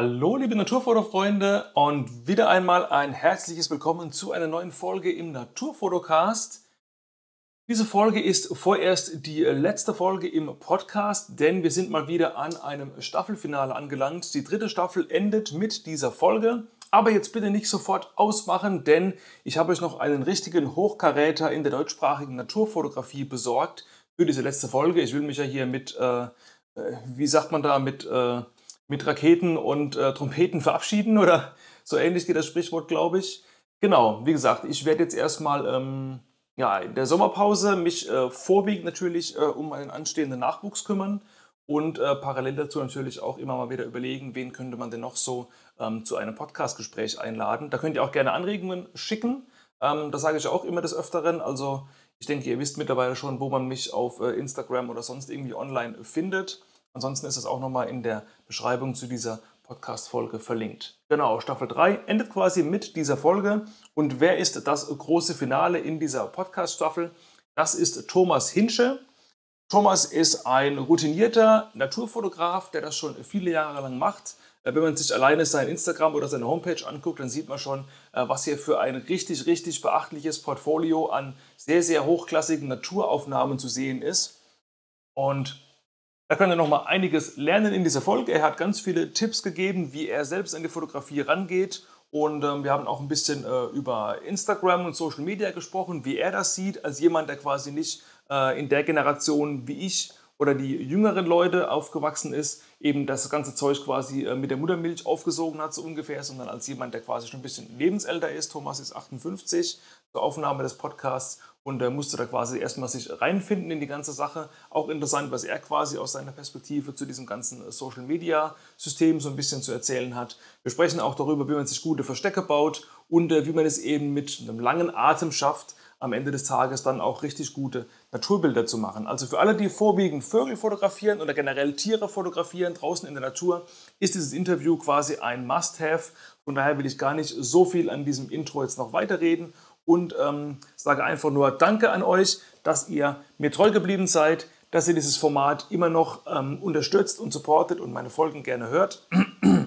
Hallo, liebe Naturfotofreunde und wieder einmal ein herzliches Willkommen zu einer neuen Folge im Naturfotocast. Diese Folge ist vorerst die letzte Folge im Podcast, denn wir sind mal wieder an einem Staffelfinale angelangt. Die dritte Staffel endet mit dieser Folge. Aber jetzt bitte nicht sofort ausmachen, denn ich habe euch noch einen richtigen Hochkaräter in der deutschsprachigen Naturfotografie besorgt für diese letzte Folge. Ich will mich ja hier mit, äh, äh wie sagt man da, mit... Äh, mit Raketen und äh, Trompeten verabschieden oder so ähnlich geht das Sprichwort, glaube ich. Genau, wie gesagt, ich werde jetzt erstmal ähm, ja, in der Sommerpause mich äh, vorwiegend natürlich äh, um einen anstehenden Nachwuchs kümmern und äh, parallel dazu natürlich auch immer mal wieder überlegen, wen könnte man denn noch so ähm, zu einem Podcastgespräch einladen. Da könnt ihr auch gerne Anregungen schicken. Ähm, das sage ich auch immer des Öfteren. Also ich denke, ihr wisst mittlerweile schon, wo man mich auf äh, Instagram oder sonst irgendwie online findet. Ansonsten ist es auch nochmal in der Beschreibung zu dieser Podcast-Folge verlinkt. Genau, Staffel 3 endet quasi mit dieser Folge. Und wer ist das große Finale in dieser Podcast-Staffel? Das ist Thomas Hinsche. Thomas ist ein routinierter Naturfotograf, der das schon viele Jahre lang macht. Äh, wenn man sich alleine sein Instagram oder seine Homepage anguckt, dann sieht man schon, äh, was hier für ein richtig, richtig beachtliches Portfolio an sehr, sehr hochklassigen Naturaufnahmen zu sehen ist. Und da könnt ihr noch mal einiges lernen in dieser Folge. Er hat ganz viele Tipps gegeben, wie er selbst an die Fotografie rangeht. Und ähm, wir haben auch ein bisschen äh, über Instagram und Social Media gesprochen, wie er das sieht, als jemand, der quasi nicht äh, in der Generation wie ich oder die jüngeren Leute aufgewachsen ist, eben das ganze Zeug quasi äh, mit der Muttermilch aufgesogen hat, so ungefähr, sondern als jemand, der quasi schon ein bisschen lebensälter ist. Thomas ist 58 zur Aufnahme des Podcasts und er musste da quasi erstmal sich reinfinden in die ganze Sache. Auch interessant, was er quasi aus seiner Perspektive zu diesem ganzen Social Media System so ein bisschen zu erzählen hat. Wir sprechen auch darüber, wie man sich gute Verstecke baut und äh, wie man es eben mit einem langen Atem schafft, am Ende des Tages dann auch richtig gute Naturbilder zu machen. Also für alle, die vorwiegend Vögel fotografieren oder generell Tiere fotografieren draußen in der Natur, ist dieses Interview quasi ein Must-Have. Von daher will ich gar nicht so viel an diesem Intro jetzt noch weiterreden und ähm, sage einfach nur Danke an euch, dass ihr mir treu geblieben seid, dass ihr dieses Format immer noch ähm, unterstützt und supportet und meine Folgen gerne hört.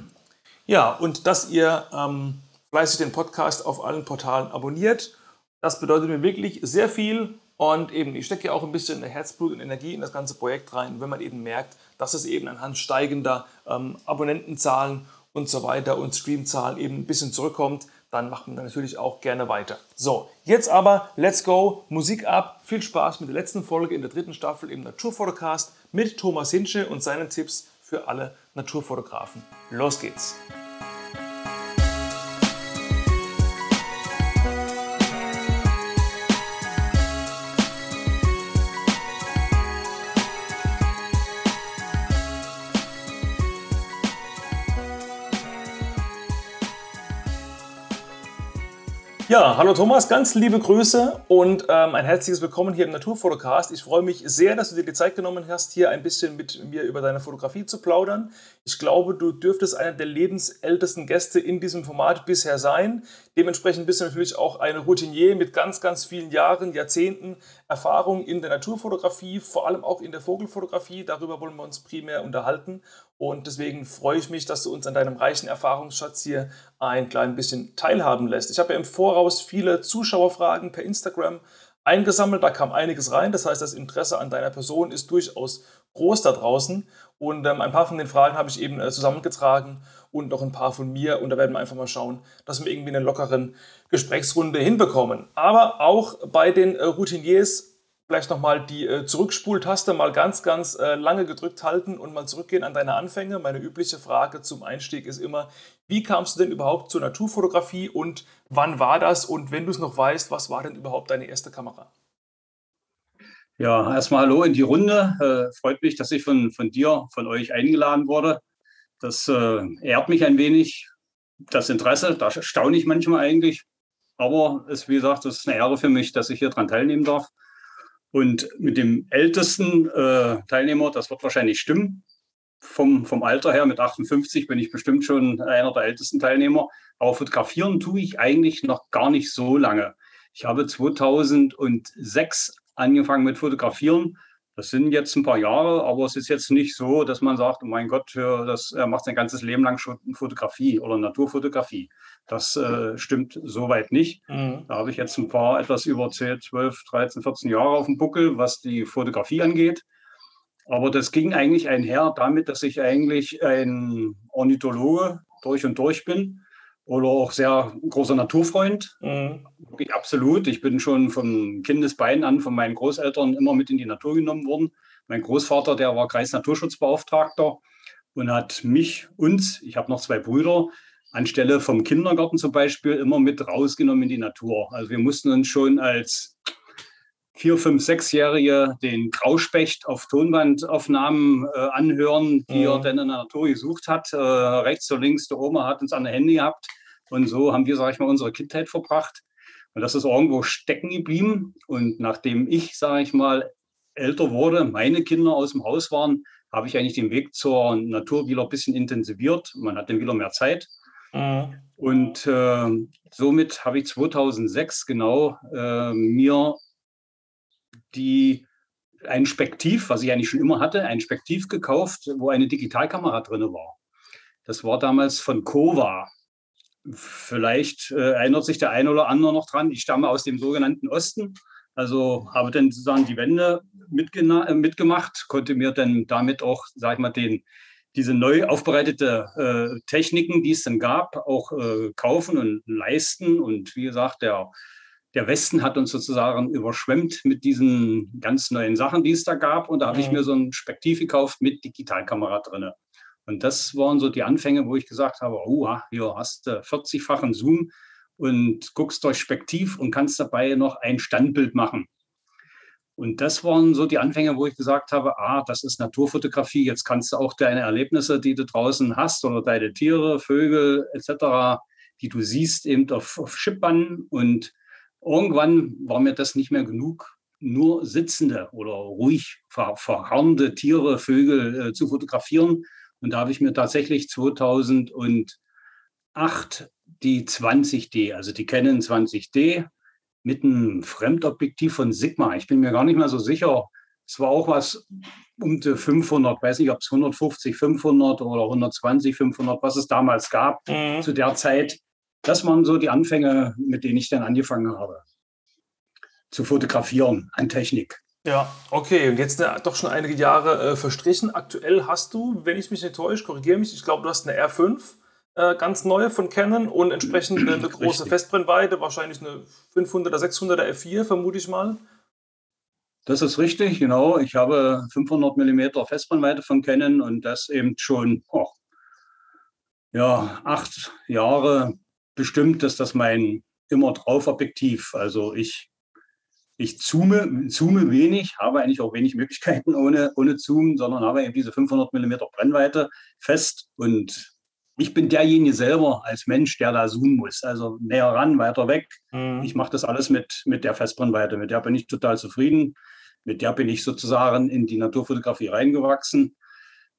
ja, und dass ihr ähm, fleißig den Podcast auf allen Portalen abonniert. Das bedeutet mir wirklich sehr viel und eben, ich stecke ja auch ein bisschen Herzblut und Energie in das ganze Projekt rein, wenn man eben merkt, dass es eben anhand steigender ähm, Abonnentenzahlen und so weiter und Streamzahlen eben ein bisschen zurückkommt dann macht man natürlich auch gerne weiter. So, jetzt aber, let's go, Musik ab. Viel Spaß mit der letzten Folge in der dritten Staffel im Naturfotocast mit Thomas Hinsche und seinen Tipps für alle Naturfotografen. Los geht's! Ja, hallo Thomas, ganz liebe Grüße und ähm, ein herzliches Willkommen hier im Naturfotocast. Ich freue mich sehr, dass du dir die Zeit genommen hast, hier ein bisschen mit mir über deine Fotografie zu plaudern. Ich glaube, du dürftest einer der lebensältesten Gäste in diesem Format bisher sein. Dementsprechend bist du natürlich auch eine Routinier mit ganz, ganz vielen Jahren, Jahrzehnten Erfahrung in der Naturfotografie, vor allem auch in der Vogelfotografie. Darüber wollen wir uns primär unterhalten. Und deswegen freue ich mich, dass du uns an deinem reichen Erfahrungsschatz hier ein klein bisschen teilhaben lässt. Ich habe ja im Voraus viele Zuschauerfragen per Instagram eingesammelt. Da kam einiges rein. Das heißt, das Interesse an deiner Person ist durchaus groß da draußen. Und ähm, ein paar von den Fragen habe ich eben äh, zusammengetragen und noch ein paar von mir. Und da werden wir einfach mal schauen, dass wir irgendwie eine lockeren Gesprächsrunde hinbekommen. Aber auch bei den äh, Routiniers vielleicht nochmal die äh, Zurückspultaste mal ganz, ganz äh, lange gedrückt halten und mal zurückgehen an deine Anfänge. Meine übliche Frage zum Einstieg ist immer, wie kamst du denn überhaupt zur Naturfotografie und wann war das? Und wenn du es noch weißt, was war denn überhaupt deine erste Kamera? Ja, erstmal hallo in die Runde. Äh, freut mich, dass ich von, von dir, von euch eingeladen wurde. Das äh, ehrt mich ein wenig. Das Interesse, da staune ich manchmal eigentlich. Aber es, wie gesagt, es ist eine Ehre für mich, dass ich hier dran teilnehmen darf. Und mit dem ältesten äh, Teilnehmer, das wird wahrscheinlich stimmen. Vom, vom Alter her, mit 58 bin ich bestimmt schon einer der ältesten Teilnehmer. Aber fotografieren tue ich eigentlich noch gar nicht so lange. Ich habe 2006 angefangen mit Fotografieren. Das sind jetzt ein paar Jahre, aber es ist jetzt nicht so, dass man sagt, oh mein Gott, das, er macht sein ganzes Leben lang schon Fotografie oder Naturfotografie. Das äh, stimmt soweit nicht. Mhm. Da habe ich jetzt ein paar etwas über 10, 12, 13, 14 Jahre auf dem Buckel, was die Fotografie angeht. Aber das ging eigentlich einher damit, dass ich eigentlich ein Ornithologe durch und durch bin oder auch sehr großer Naturfreund. Mhm. Wirklich absolut. Ich bin schon von Kindesbeinen an von meinen Großeltern immer mit in die Natur genommen worden. Mein Großvater, der war Kreisnaturschutzbeauftragter und hat mich, uns, ich habe noch zwei Brüder, anstelle vom Kindergarten zum Beispiel immer mit rausgenommen in die Natur. Also wir mussten uns schon als vier, fünf, sechsjährige den Grauspecht auf Tonbandaufnahmen äh, anhören, die mhm. er dann in der Natur gesucht hat. Äh, rechts und links, der Oma hat uns an der Hände gehabt. Und so haben wir, sage ich mal, unsere Kindheit verbracht. Und das ist irgendwo stecken geblieben. Und nachdem ich, sage ich mal, älter wurde, meine Kinder aus dem Haus waren, habe ich eigentlich den Weg zur Natur wieder ein bisschen intensiviert. Man hat dann wieder mehr Zeit. Mhm. Und äh, somit habe ich 2006 genau äh, mir die ein Spektiv, was ich eigentlich schon immer hatte, ein Spektiv gekauft, wo eine Digitalkamera drin war. Das war damals von Kova. Vielleicht äh, erinnert sich der eine oder andere noch dran. Ich stamme aus dem sogenannten Osten, also habe dann sozusagen die Wände äh, mitgemacht, konnte mir dann damit auch, sag ich mal, den, diese neu aufbereitete äh, Techniken, die es dann gab, auch äh, kaufen und leisten. Und wie gesagt, der der Westen hat uns sozusagen überschwemmt mit diesen ganz neuen Sachen, die es da gab. Und da habe ich mhm. mir so ein Spektiv gekauft mit Digitalkamera drin. Und das waren so die Anfänge, wo ich gesagt habe, oh, hier hast du 40-fachen Zoom und guckst durch Spektiv und kannst dabei noch ein Standbild machen. Und das waren so die Anfänge, wo ich gesagt habe, ah, das ist Naturfotografie. Jetzt kannst du auch deine Erlebnisse, die du draußen hast oder deine Tiere, Vögel etc., die du siehst, eben auf, auf Schippern und Irgendwann war mir das nicht mehr genug, nur sitzende oder ruhig ver verharrende Tiere, Vögel äh, zu fotografieren. Und da habe ich mir tatsächlich 2008 die 20D, also die Canon 20D mit einem Fremdobjektiv von Sigma. Ich bin mir gar nicht mehr so sicher. Es war auch was um die 500, weiß nicht, ob es 150, 500 oder 120, 500, was es damals gab mhm. zu der Zeit das waren so die Anfänge, mit denen ich dann angefangen habe zu fotografieren an Technik. Ja, okay. Und jetzt äh, doch schon einige Jahre äh, verstrichen. Aktuell hast du, wenn ich mich nicht täusche, korrigiere mich, ich glaube, du hast eine R5, äh, ganz neue von Canon und entsprechend eine, eine große Festbrennweite, wahrscheinlich eine 500er, 600er F4, vermute ich mal. Das ist richtig, genau. Ich habe 500 mm Festbrennweite von Canon und das eben schon oh, ja, acht Jahre bestimmt ist das mein immer drauf Objektiv. Also ich, ich zoome, zoome wenig, habe eigentlich auch wenig Möglichkeiten ohne, ohne Zoom, sondern habe eben diese 500 mm Brennweite fest und ich bin derjenige selber als Mensch, der da zoomen muss. Also näher ran, weiter weg. Mhm. Ich mache das alles mit, mit der Festbrennweite. Mit der bin ich total zufrieden. Mit der bin ich sozusagen in die Naturfotografie reingewachsen.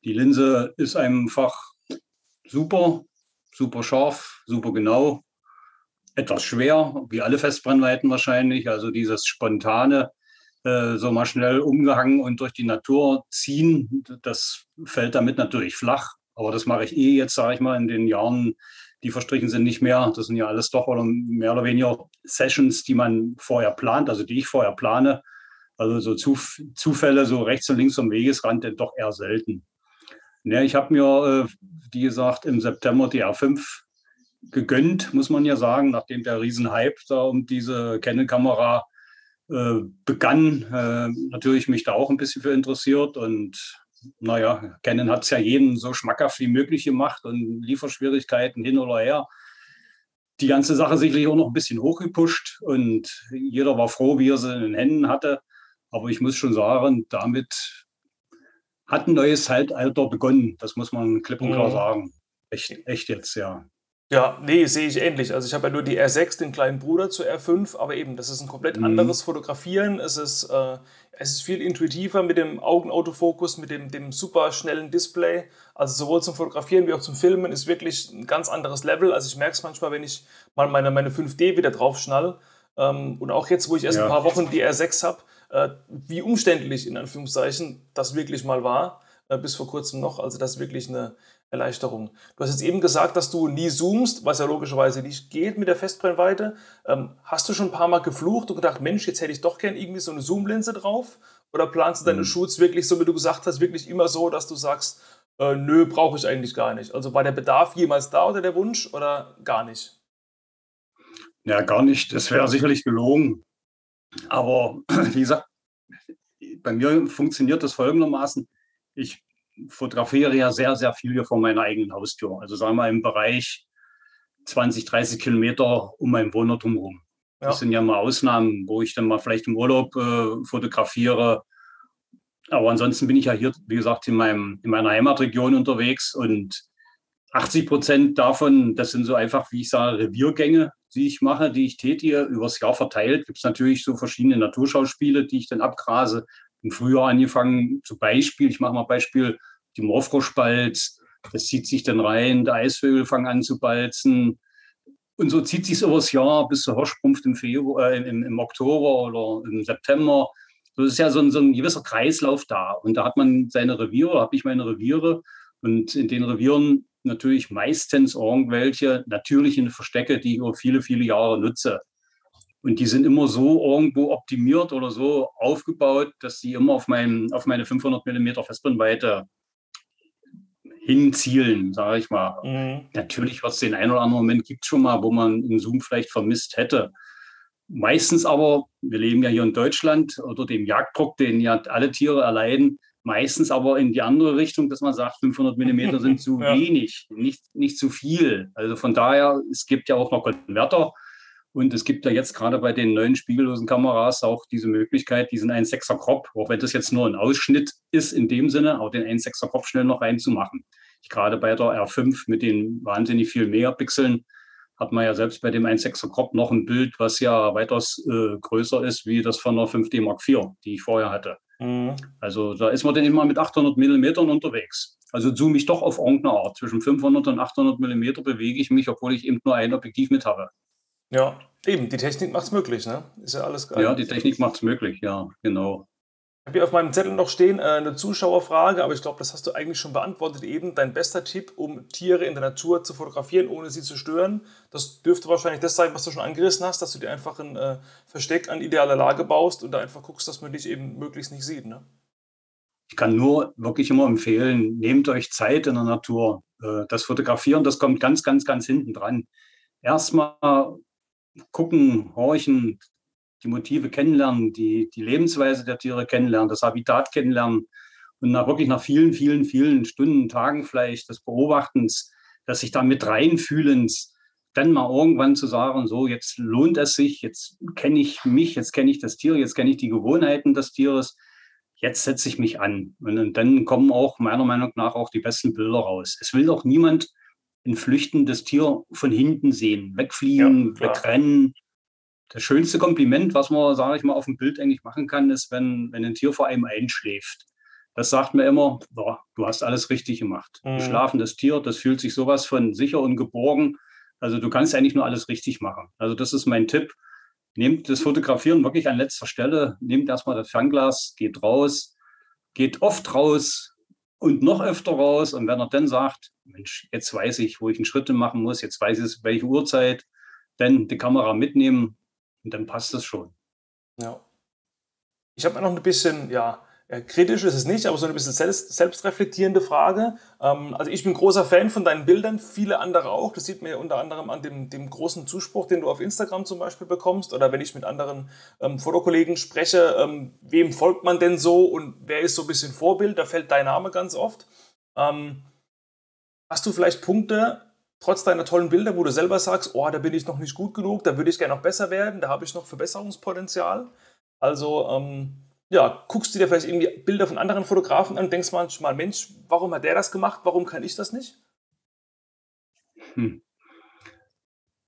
Die Linse ist einfach super super scharf, super genau, etwas schwer, wie alle Festbrennweiten wahrscheinlich. Also dieses spontane, äh, so mal schnell umgehangen und durch die Natur ziehen, das fällt damit natürlich flach. Aber das mache ich eh jetzt, sage ich mal, in den Jahren, die verstrichen sind, nicht mehr. Das sind ja alles doch oder mehr oder weniger Sessions, die man vorher plant, also die ich vorher plane. Also so Zuf Zufälle so rechts und links am Wegesrand, denn doch eher selten. Ja, ich habe mir, äh, wie gesagt, im September die R5 gegönnt, muss man ja sagen, nachdem der Riesenhype da um diese Canon-Kamera äh, begann. Äh, natürlich mich da auch ein bisschen für interessiert und naja, Canon hat es ja jeden so schmackhaft wie möglich gemacht und Lieferschwierigkeiten hin oder her. Die ganze Sache sicherlich auch noch ein bisschen hochgepusht und jeder war froh, wie er sie in den Händen hatte. Aber ich muss schon sagen, damit hat ein neues Zeitalter begonnen. Das muss man klipp und klar mhm. sagen. Echt, echt jetzt, ja. Ja, nee, sehe ich ähnlich. Also ich habe ja nur die R6, den kleinen Bruder zur R5, aber eben, das ist ein komplett mhm. anderes Fotografieren. Es ist, äh, es ist viel intuitiver mit dem Augenautofokus, mit dem, dem super schnellen Display. Also sowohl zum Fotografieren wie auch zum Filmen ist wirklich ein ganz anderes Level. Also ich merke es manchmal, wenn ich mal meine, meine 5D wieder drauf schnall. Ähm, und auch jetzt, wo ich erst ja. ein paar Wochen die R6 habe, äh, wie umständlich in Anführungszeichen das wirklich mal war, äh, bis vor kurzem noch. Also das ist wirklich eine Erleichterung. Du hast jetzt eben gesagt, dass du nie zoomst, was ja logischerweise nicht geht mit der Festbrennweite. Ähm, hast du schon ein paar Mal geflucht und gedacht, Mensch, jetzt hätte ich doch gern irgendwie so eine Zoomlinse drauf? Oder planst du deine mhm. Shoots wirklich, so wie du gesagt hast, wirklich immer so, dass du sagst, äh, nö, brauche ich eigentlich gar nicht? Also war der Bedarf jemals da oder der Wunsch oder gar nicht? Ja, gar nicht. Das wäre sicherlich gelogen. Aber wie gesagt, bei mir funktioniert das folgendermaßen. Ich fotografiere ja sehr, sehr viel hier vor meiner eigenen Haustür. Also sagen wir im Bereich 20, 30 Kilometer um mein Wohnort drumherum. Ja. Das sind ja mal Ausnahmen, wo ich dann mal vielleicht im Urlaub äh, fotografiere. Aber ansonsten bin ich ja hier, wie gesagt, in, meinem, in meiner Heimatregion unterwegs und 80 Prozent davon, das sind so einfach, wie ich sage, Reviergänge, die ich mache, die ich tätige, übers Jahr verteilt. Gibt es natürlich so verschiedene Naturschauspiele, die ich dann abgrase. Im Frühjahr angefangen, zum Beispiel, ich mache mal Beispiel, die Morfroschbalz, das zieht sich dann rein, der Eisvögel fangen an zu balzen. Und so zieht sich übers Jahr bis zur Hirschrumpft im, Februar, äh, im, im, Oktober oder im September. Das ist ja so ein, so ein gewisser Kreislauf da. Und da hat man seine Reviere, habe ich meine Reviere. Und in den Revieren natürlich meistens irgendwelche natürlichen Verstecke, die ich über viele, viele Jahre nutze. Und die sind immer so irgendwo optimiert oder so aufgebaut, dass sie immer auf, mein, auf meine 500 mm Festbrennweite hinzielen, sage ich mal. Mhm. Natürlich wird es den einen oder anderen Moment gibt schon mal, wo man einen Zoom vielleicht vermisst hätte. Meistens aber, wir leben ja hier in Deutschland oder dem Jagddruck, den ja alle Tiere erleiden, meistens aber in die andere Richtung, dass man sagt, 500 Millimeter sind zu ja. wenig, nicht, nicht zu viel. Also von daher, es gibt ja auch noch Konverter und es gibt ja jetzt gerade bei den neuen spiegellosen Kameras auch diese Möglichkeit, diesen 1,6er Crop, auch wenn das jetzt nur ein Ausschnitt ist in dem Sinne, auch den 1,6er Crop schnell noch reinzumachen. Ich gerade bei der R5 mit den wahnsinnig viel Megapixeln hat man ja selbst bei dem 1,6er Crop noch ein Bild, was ja weitaus äh, größer ist wie das von der 5D Mark IV, die ich vorher hatte. Mhm. Also da ist man dann immer mit 800 Millimetern unterwegs. Also zoome ich doch auf irgendeine Art. Zwischen 500 und 800 Millimeter bewege ich mich, obwohl ich eben nur ein Objektiv mit habe. Ja, eben, die Technik macht es möglich, ne? Ist ja alles geil. Ja, die Technik macht es möglich, ja, genau. Ich habe hier auf meinem Zettel noch stehen äh, eine Zuschauerfrage, aber ich glaube, das hast du eigentlich schon beantwortet eben. Dein bester Tipp, um Tiere in der Natur zu fotografieren, ohne sie zu stören. Das dürfte wahrscheinlich das sein, was du schon angerissen hast, dass du dir einfach ein äh, Versteck an idealer Lage baust und da einfach guckst, dass man dich eben möglichst nicht sieht. Ne? Ich kann nur wirklich immer empfehlen, nehmt euch Zeit in der Natur. Äh, das Fotografieren, das kommt ganz, ganz, ganz hinten dran. Erstmal gucken, horchen, die Motive kennenlernen, die, die Lebensweise der Tiere kennenlernen, das Habitat kennenlernen und nach, wirklich nach vielen, vielen, vielen Stunden, Tagen vielleicht des Beobachtens, dass sich da mit reinfühlens, dann mal irgendwann zu sagen, so jetzt lohnt es sich, jetzt kenne ich mich, jetzt kenne ich das Tier, jetzt kenne ich die Gewohnheiten des Tieres, jetzt setze ich mich an. Und dann kommen auch meiner Meinung nach auch die besten Bilder raus. Es will doch niemand ein flüchtendes Tier von hinten sehen, wegfliegen, ja, wegrennen, das schönste Kompliment, was man, sage ich mal, auf dem Bild eigentlich machen kann, ist, wenn, wenn ein Tier vor einem einschläft. Das sagt mir immer, boah, du hast alles richtig gemacht. Mhm. Schlafendes Tier, das fühlt sich sowas von sicher und geborgen. Also du kannst eigentlich nur alles richtig machen. Also das ist mein Tipp. Nehmt das Fotografieren wirklich an letzter Stelle. Nehmt erstmal das Fernglas, geht raus, geht oft raus und noch öfter raus. Und wenn er dann sagt, Mensch, jetzt weiß ich, wo ich einen Schritt machen muss, jetzt weiß ich, welche Uhrzeit, dann die Kamera mitnehmen, und dann passt das schon. Ja. Ich habe noch ein bisschen, ja, kritisch ist es nicht, aber so ein bisschen selbst, selbstreflektierende Frage. Ähm, also ich bin großer Fan von deinen Bildern, viele andere auch. Das sieht man ja unter anderem an dem, dem großen Zuspruch, den du auf Instagram zum Beispiel bekommst. Oder wenn ich mit anderen ähm, Fotokollegen spreche, ähm, wem folgt man denn so und wer ist so ein bisschen Vorbild? Da fällt dein Name ganz oft. Ähm, hast du vielleicht Punkte, trotz deiner tollen Bilder, wo du selber sagst, oh, da bin ich noch nicht gut genug, da würde ich gerne noch besser werden, da habe ich noch Verbesserungspotenzial. Also, ähm, ja, guckst du dir vielleicht irgendwie Bilder von anderen Fotografen an und denkst manchmal, Mensch, warum hat der das gemacht, warum kann ich das nicht? Hm.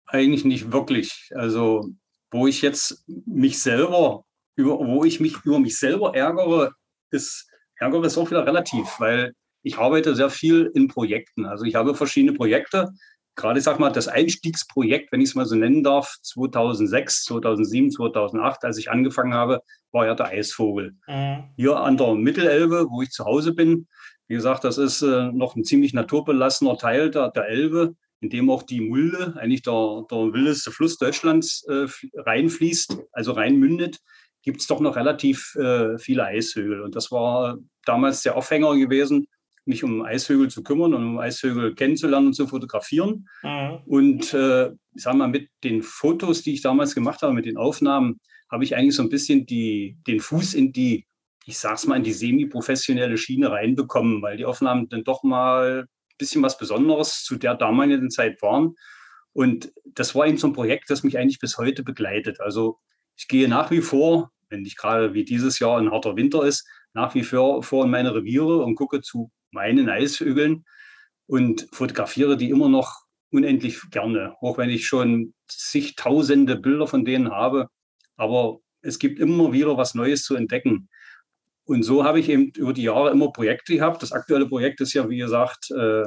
Eigentlich nicht wirklich. Also, wo ich jetzt mich selber, über, wo ich mich über mich selber ärgere, ist, ärgere ist auch wieder relativ, weil ich arbeite sehr viel in Projekten. Also ich habe verschiedene Projekte, gerade, sag mal, das Einstiegsprojekt, wenn ich es mal so nennen darf, 2006, 2007, 2008, als ich angefangen habe, war ja der Eisvogel. Mhm. Hier an der Mittelelbe, wo ich zu Hause bin, wie gesagt, das ist äh, noch ein ziemlich naturbelassener Teil der, der Elbe, in dem auch die Mulde, eigentlich der, der wildeste Fluss Deutschlands, äh, reinfließt, also reinmündet, gibt es doch noch relativ äh, viele Eishögel. Und das war damals der Aufhänger gewesen, mich um Eishögel zu kümmern und um Eishögel kennenzulernen und zu fotografieren. Mhm. Und äh, ich sage mal, mit den Fotos, die ich damals gemacht habe, mit den Aufnahmen, habe ich eigentlich so ein bisschen die, den Fuß in die, ich sag's mal, in die semi-professionelle Schiene reinbekommen, weil die Aufnahmen dann doch mal ein bisschen was Besonderes zu der damaligen Zeit waren. Und das war eben so ein Projekt, das mich eigentlich bis heute begleitet. Also ich gehe nach wie vor, wenn nicht gerade wie dieses Jahr ein harter Winter ist, nach wie vor, vor in meine Reviere und gucke zu meinen Eishügeln und fotografiere die immer noch unendlich gerne, auch wenn ich schon zigtausende Bilder von denen habe. Aber es gibt immer wieder was Neues zu entdecken. Und so habe ich eben über die Jahre immer Projekte gehabt. Das aktuelle Projekt ist ja, wie gesagt, äh,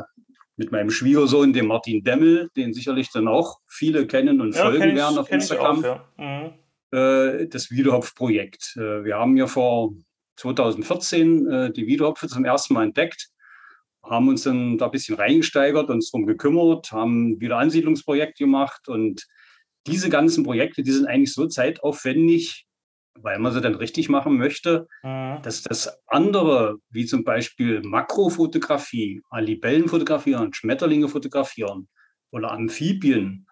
mit meinem Schwiegersohn, dem Martin Demmel, den sicherlich dann auch viele kennen und ja, folgen ich, werden auf Instagram. Auch, ja. mhm. Äh, das Wiedehopf-Projekt. Äh, wir haben ja vor 2014 die Wiedehopfe zum ersten Mal entdeckt haben uns dann da ein bisschen reingesteigert, uns darum gekümmert, haben wieder Ansiedlungsprojekte gemacht und diese ganzen Projekte, die sind eigentlich so zeitaufwendig, weil man sie dann richtig machen möchte, mhm. dass das andere, wie zum Beispiel Makrofotografie, Libellen fotografieren, Schmetterlinge fotografieren oder Amphibien,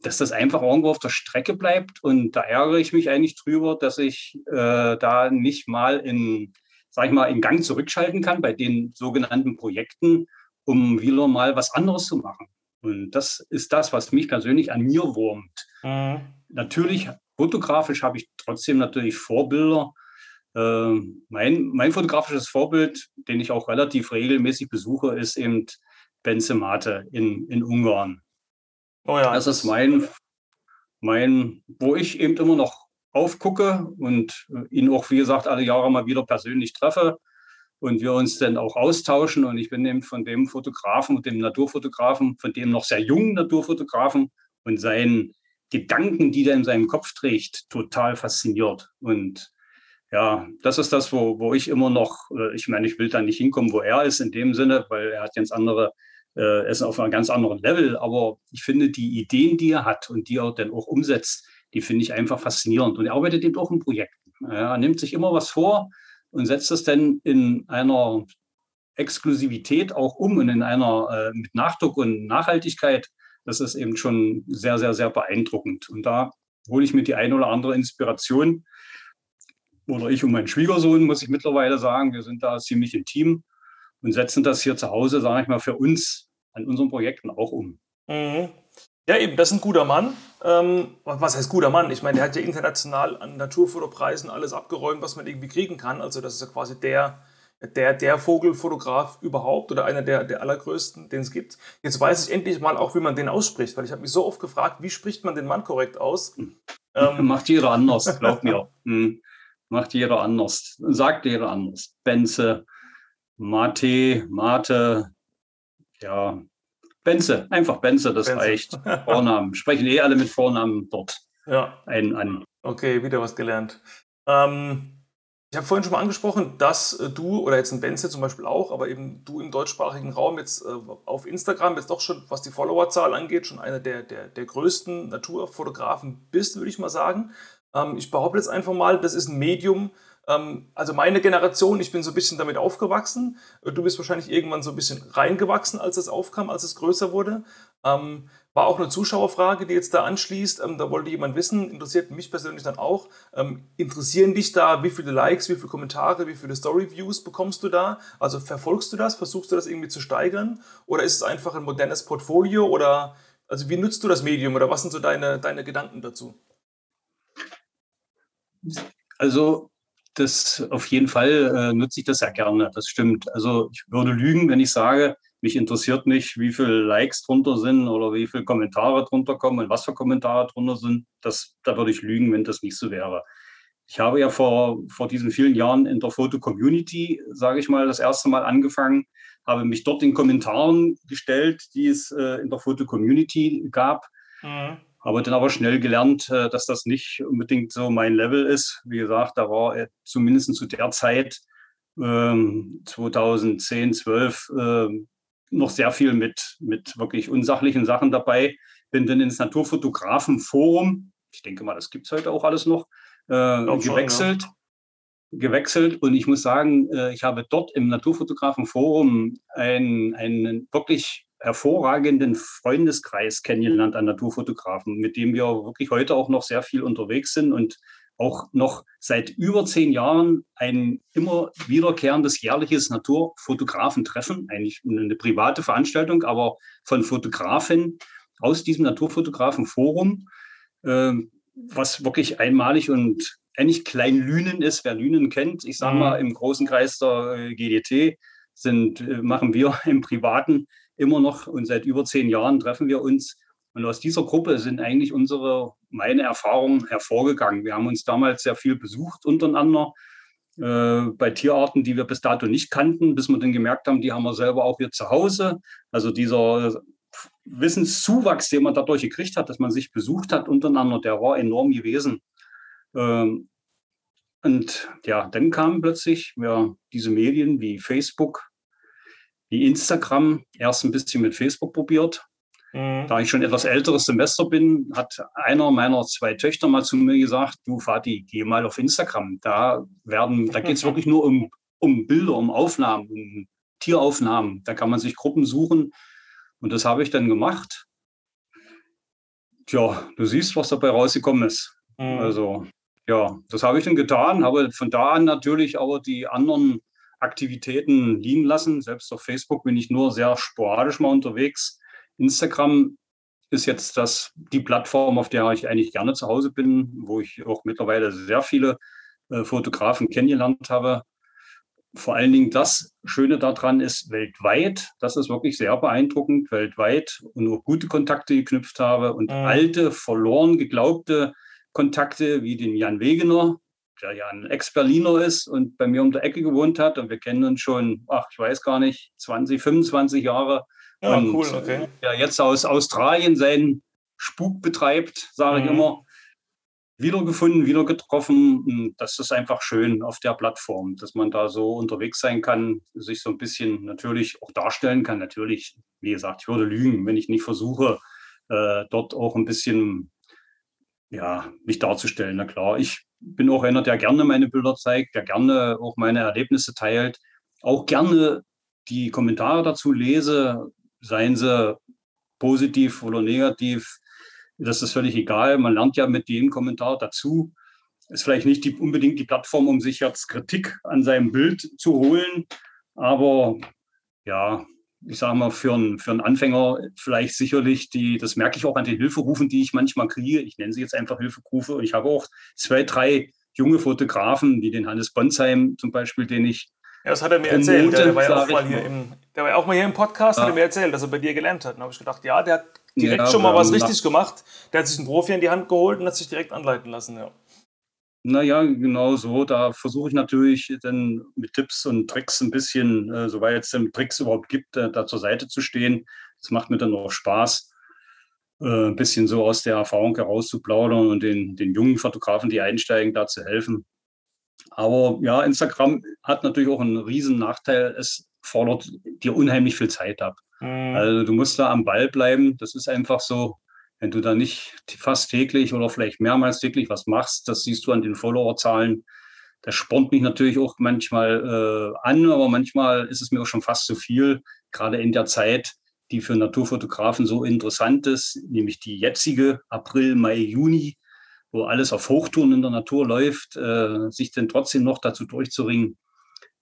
dass das einfach irgendwo auf der Strecke bleibt. Und da ärgere ich mich eigentlich drüber, dass ich äh, da nicht mal in sage ich mal, in Gang zurückschalten kann bei den sogenannten Projekten, um wieder mal was anderes zu machen. Und das ist das, was mich persönlich an mir wurmt. Mhm. Natürlich, fotografisch habe ich trotzdem natürlich Vorbilder. Äh, mein, mein fotografisches Vorbild, den ich auch relativ regelmäßig besuche, ist eben Benze Mate in, in Ungarn. Oh ja, das ist mein, mein, wo ich eben immer noch aufgucke und äh, ihn auch, wie gesagt, alle Jahre mal wieder persönlich treffe und wir uns dann auch austauschen. Und ich bin eben von dem Fotografen, dem Naturfotografen, von dem noch sehr jungen Naturfotografen und seinen Gedanken, die er in seinem Kopf trägt, total fasziniert. Und ja, das ist das, wo, wo ich immer noch, äh, ich meine, ich will da nicht hinkommen, wo er ist in dem Sinne, weil er hat ganz andere, äh, ist auf einem ganz anderen Level. Aber ich finde die Ideen, die er hat und die er dann auch umsetzt, die finde ich einfach faszinierend. Und er arbeitet eben auch in Projekten. Er nimmt sich immer was vor und setzt es dann in einer Exklusivität auch um und in einer äh, mit Nachdruck und Nachhaltigkeit. Das ist eben schon sehr, sehr, sehr beeindruckend. Und da hole ich mir die eine oder andere Inspiration. Oder ich und mein Schwiegersohn, muss ich mittlerweile sagen, wir sind da ziemlich intim und setzen das hier zu Hause, sage ich mal, für uns an unseren Projekten auch um. Mhm. Ja, eben, das ist ein guter Mann. Ähm, was heißt guter Mann? Ich meine, der hat ja international an Naturfotopreisen alles abgeräumt, was man irgendwie kriegen kann. Also das ist ja quasi der, der, der Vogelfotograf überhaupt oder einer der, der allergrößten, den es gibt. Jetzt weiß ich endlich mal auch, wie man den ausspricht, weil ich habe mich so oft gefragt, wie spricht man den Mann korrekt aus? Ähm, Macht jeder anders, glaub mir. Hm. Macht jeder anders. Sagt jeder anders. Benze, Mate, Mate, ja, Benze, einfach Benze, das Benze. reicht. Vornamen. Sprechen eh alle mit Vornamen dort ja. einen an. Okay, wieder was gelernt. Ähm, ich habe vorhin schon mal angesprochen, dass äh, du oder jetzt ein Benze zum Beispiel auch, aber eben du im deutschsprachigen Raum jetzt äh, auf Instagram jetzt doch schon, was die Followerzahl angeht, schon einer der, der, der größten Naturfotografen bist, würde ich mal sagen. Ähm, ich behaupte jetzt einfach mal, das ist ein Medium, also meine Generation, ich bin so ein bisschen damit aufgewachsen. Du bist wahrscheinlich irgendwann so ein bisschen reingewachsen, als es aufkam, als es größer wurde. Ähm, war auch eine Zuschauerfrage, die jetzt da anschließt. Ähm, da wollte jemand wissen, interessiert mich persönlich dann auch. interessieren dich da, wie viele Likes, wie viele Kommentare, wie viele Story-Views bekommst du da? Also verfolgst du das? Versuchst du das irgendwie zu steigern? Oder ist es einfach ein modernes Portfolio? Oder also wie nutzt du das Medium oder was sind so deine, deine Gedanken dazu? Also das auf jeden Fall äh, nutze ich das ja gerne. Das stimmt. Also ich würde lügen, wenn ich sage, mich interessiert nicht, wie viele Likes drunter sind oder wie viele Kommentare drunter kommen und was für Kommentare drunter sind. Das, da würde ich lügen, wenn das nicht so wäre. Ich habe ja vor, vor diesen vielen Jahren in der Foto-Community, sage ich mal, das erste Mal angefangen. habe mich dort in Kommentaren gestellt, die es äh, in der Foto-Community gab. Mhm. Habe dann aber schnell gelernt, äh, dass das nicht unbedingt so mein Level ist. Wie gesagt, da war zumindest zu der Zeit ähm, 2010, 12 äh, noch sehr viel mit, mit wirklich unsachlichen Sachen dabei. Bin dann ins Naturfotografenforum, ich denke mal, das gibt es heute auch alles noch, äh, gewechselt. Schon, ja gewechselt und ich muss sagen, äh, ich habe dort im Naturfotografenforum einen, einen wirklich hervorragenden Freundeskreis kennengelernt an Naturfotografen, mit dem wir wirklich heute auch noch sehr viel unterwegs sind und auch noch seit über zehn Jahren ein immer wiederkehrendes jährliches Naturfotografentreffen, eigentlich eine private Veranstaltung, aber von Fotografen aus diesem Naturfotografenforum, äh, was wirklich einmalig und eigentlich klein Lünen ist, wer Lünen kennt. Ich sage mal, mhm. im großen Kreis der äh, GDT sind, äh, machen wir im Privaten immer noch und seit über zehn Jahren treffen wir uns. Und aus dieser Gruppe sind eigentlich unsere, meine Erfahrungen hervorgegangen. Wir haben uns damals sehr viel besucht untereinander äh, bei Tierarten, die wir bis dato nicht kannten, bis wir dann gemerkt haben, die haben wir selber auch hier zu Hause. Also dieser Wissenszuwachs, den man dadurch gekriegt hat, dass man sich besucht hat untereinander, der war enorm gewesen. Ähm, und ja, dann kamen plötzlich ja, diese Medien wie Facebook, wie Instagram, erst ein bisschen mit Facebook probiert. Mhm. Da ich schon etwas älteres Semester bin, hat einer meiner zwei Töchter mal zu mir gesagt, du Vati, geh mal auf Instagram. Da werden, da geht es wirklich nur um, um Bilder, um Aufnahmen, um Tieraufnahmen. Da kann man sich Gruppen suchen. Und das habe ich dann gemacht. Tja, du siehst, was dabei rausgekommen ist. Mhm. Also ja, das habe ich dann getan, habe von da an natürlich aber die anderen Aktivitäten liegen lassen. Selbst auf Facebook bin ich nur sehr sporadisch mal unterwegs. Instagram ist jetzt das, die Plattform, auf der ich eigentlich gerne zu Hause bin, wo ich auch mittlerweile sehr viele äh, Fotografen kennengelernt habe. Vor allen Dingen das Schöne daran ist weltweit, das ist wirklich sehr beeindruckend, weltweit und auch gute Kontakte geknüpft habe und mhm. alte, verloren geglaubte Kontakte wie den Jan Wegener, der ja ein Ex-Berliner ist und bei mir um der Ecke gewohnt hat. Und wir kennen uns schon, ach, ich weiß gar nicht, 20, 25 Jahre. Ja, und cool, okay. Der jetzt aus Australien seinen Spuk betreibt, sage mhm. ich immer. Wiedergefunden, wieder getroffen. Das ist einfach schön auf der Plattform, dass man da so unterwegs sein kann, sich so ein bisschen natürlich auch darstellen kann. Natürlich, wie gesagt, ich würde lügen, wenn ich nicht versuche, äh, dort auch ein bisschen ja, mich darzustellen. Na klar, ich bin auch einer, der gerne meine Bilder zeigt, der gerne auch meine Erlebnisse teilt, auch gerne die Kommentare dazu lese, seien sie positiv oder negativ. Das ist völlig egal. Man lernt ja mit jedem Kommentar dazu. Ist vielleicht nicht die, unbedingt die Plattform, um sich jetzt Kritik an seinem Bild zu holen, aber ja, ich sage mal, für einen, für einen Anfänger vielleicht sicherlich die, das merke ich auch an den Hilferufen, die ich manchmal kriege. Ich nenne sie jetzt einfach Hilferufe. Und ich habe auch zwei, drei junge Fotografen, wie den Hannes Bonsheim zum Beispiel, den ich. Ja, das hat er mir promote, erzählt. Der, der, war ja auch mal hier im, der war ja auch mal hier im Podcast, ja. hat er mir erzählt, dass er bei dir gelernt hat. Und habe ich gedacht, ja, der hat direkt ja, schon mal was richtig gemacht. Der hat sich einen Profi in die Hand geholt und hat sich direkt anleiten lassen. Ja. Naja, genau so. Da versuche ich natürlich dann mit Tipps und Tricks ein bisschen, äh, soweit es denn Tricks überhaupt gibt, äh, da zur Seite zu stehen. Das macht mir dann auch Spaß, äh, ein bisschen so aus der Erfahrung herauszuplaudern und den, den jungen Fotografen, die einsteigen, da zu helfen. Aber ja, Instagram hat natürlich auch einen riesen Nachteil. Es fordert dir unheimlich viel Zeit ab. Mhm. Also du musst da am Ball bleiben. Das ist einfach so. Wenn du da nicht fast täglich oder vielleicht mehrmals täglich was machst, das siehst du an den Followerzahlen. Das spornt mich natürlich auch manchmal äh, an, aber manchmal ist es mir auch schon fast zu viel, gerade in der Zeit, die für Naturfotografen so interessant ist, nämlich die jetzige April, Mai, Juni, wo alles auf Hochtouren in der Natur läuft, äh, sich denn trotzdem noch dazu durchzuringen,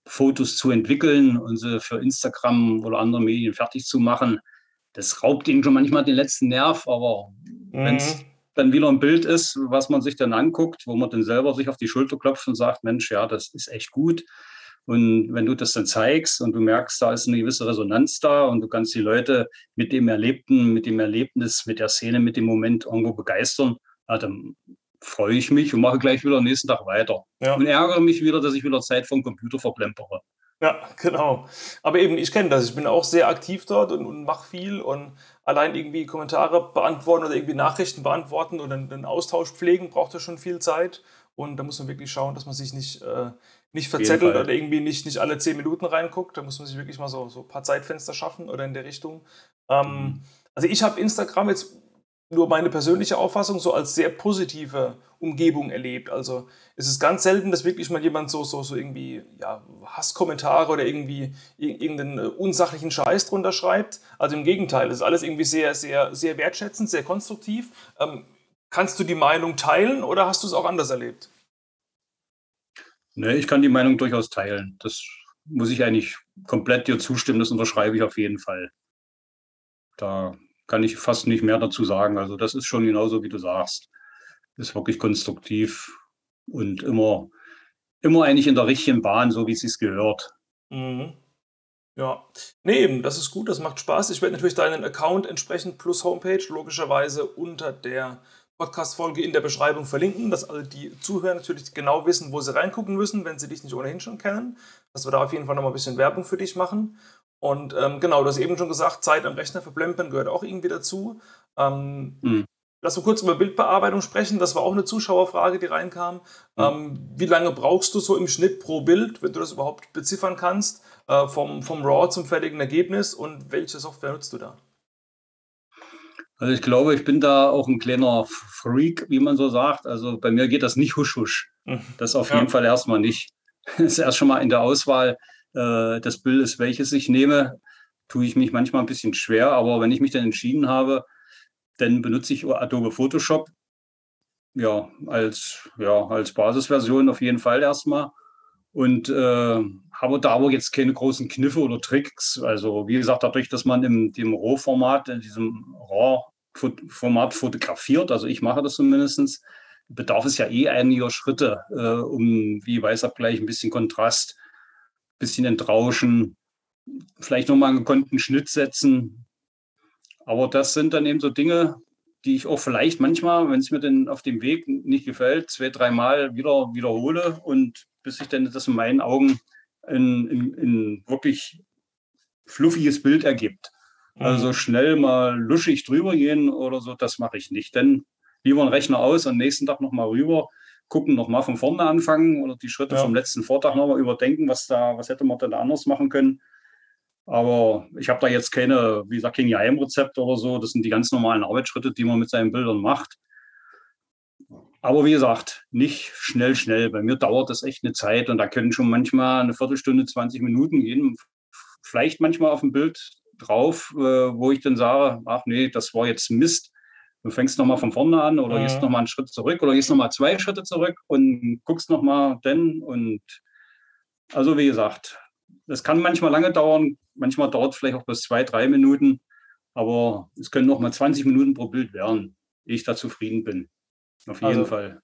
Fotos zu entwickeln und sie für Instagram oder andere Medien fertig zu machen das raubt ihnen schon manchmal den letzten Nerv, aber mhm. wenn es dann wieder ein Bild ist, was man sich dann anguckt, wo man dann selber sich auf die Schulter klopft und sagt, Mensch, ja, das ist echt gut. Und wenn du das dann zeigst und du merkst, da ist eine gewisse Resonanz da und du kannst die Leute mit dem Erlebten, mit dem Erlebnis, mit der Szene, mit dem Moment irgendwo begeistern, ja, dann freue ich mich und mache gleich wieder am nächsten Tag weiter. Ja. Und ärgere mich wieder, dass ich wieder Zeit vom Computer verplempere. Ja, genau. Aber eben, ich kenne das. Ich bin auch sehr aktiv dort und, und mache viel und allein irgendwie Kommentare beantworten oder irgendwie Nachrichten beantworten oder einen Austausch pflegen, braucht ja schon viel Zeit. Und da muss man wirklich schauen, dass man sich nicht, äh, nicht verzettelt oder irgendwie nicht, nicht alle zehn Minuten reinguckt. Da muss man sich wirklich mal so, so ein paar Zeitfenster schaffen oder in der Richtung. Ähm, mhm. Also ich habe Instagram jetzt nur meine persönliche Auffassung so als sehr positive Umgebung erlebt. Also es ist ganz selten, dass wirklich mal jemand so, so, so irgendwie ja, Hasskommentare oder irgendwie irgendeinen äh, unsachlichen Scheiß drunter schreibt. Also im Gegenteil, es ist alles irgendwie sehr, sehr, sehr wertschätzend, sehr konstruktiv. Ähm, kannst du die Meinung teilen oder hast du es auch anders erlebt? Nee, ich kann die Meinung durchaus teilen. Das muss ich eigentlich komplett dir zustimmen, das unterschreibe ich auf jeden Fall. Da kann ich fast nicht mehr dazu sagen. Also das ist schon genauso, wie du sagst. Ist wirklich konstruktiv und immer, immer eigentlich in der richtigen Bahn, so wie es sich gehört. Mhm. Ja, nee, das ist gut, das macht Spaß. Ich werde natürlich deinen Account entsprechend plus Homepage logischerweise unter der Podcast-Folge in der Beschreibung verlinken, dass alle die Zuhörer natürlich genau wissen, wo sie reingucken müssen, wenn sie dich nicht ohnehin schon kennen. Dass wir da auf jeden Fall nochmal ein bisschen Werbung für dich machen. Und ähm, genau, du hast eben schon gesagt, Zeit am Rechner verplempern gehört auch irgendwie dazu. Ähm, mhm. Lass uns kurz über Bildbearbeitung sprechen. Das war auch eine Zuschauerfrage, die reinkam. Mhm. Ähm, wie lange brauchst du so im Schnitt pro Bild, wenn du das überhaupt beziffern kannst, äh, vom, vom RAW zum fertigen Ergebnis und welche Software nutzt du da? Also ich glaube, ich bin da auch ein kleiner Freak, wie man so sagt. Also bei mir geht das nicht husch husch. Mhm. Das auf ja. jeden Fall erstmal nicht. Das ist erst schon mal in der Auswahl äh, des Bildes, welches ich nehme, tue ich mich manchmal ein bisschen schwer. Aber wenn ich mich dann entschieden habe, dann benutze ich Adobe Photoshop ja, als, ja, als Basisversion auf jeden Fall erstmal. Und äh, habe da aber jetzt keine großen Kniffe oder Tricks. Also wie gesagt, dadurch, dass man im dem RAW-Format, in diesem RAW-Format fotografiert, also ich mache das zumindest, bedarf es ja eh einiger Schritte, äh, um wie Weißabgleich, ein bisschen Kontrast, bisschen Entrauschen, vielleicht nochmal einen gekonnten Schnitt setzen. Aber das sind dann eben so Dinge, die ich auch vielleicht manchmal, wenn es mir dann auf dem Weg nicht gefällt, zwei, dreimal wieder wiederhole und bis sich dann das in meinen Augen ein wirklich fluffiges Bild ergibt. Mhm. Also schnell mal luschig drüber gehen oder so, das mache ich nicht. Denn lieber einen Rechner aus und nächsten Tag nochmal rüber, gucken, nochmal von vorne anfangen oder die Schritte ja. vom letzten Vortag nochmal überdenken, was da, was hätte man denn anders machen können. Aber ich habe da jetzt keine, wie gesagt, kein Geheimrezept oder so. Das sind die ganz normalen Arbeitsschritte, die man mit seinen Bildern macht. Aber wie gesagt, nicht schnell, schnell. Bei mir dauert das echt eine Zeit und da können schon manchmal eine Viertelstunde, 20 Minuten gehen. Vielleicht manchmal auf dem Bild drauf, äh, wo ich dann sage, ach nee, das war jetzt Mist. Du fängst nochmal von vorne an oder mhm. gehst nochmal einen Schritt zurück oder gehst nochmal zwei Schritte zurück und guckst nochmal denn. Und also wie gesagt, das kann manchmal lange dauern, manchmal dauert es vielleicht auch bis zwei, drei Minuten, aber es können nochmal 20 Minuten pro Bild werden, ehe ich da zufrieden bin. Auf jeden also, Fall.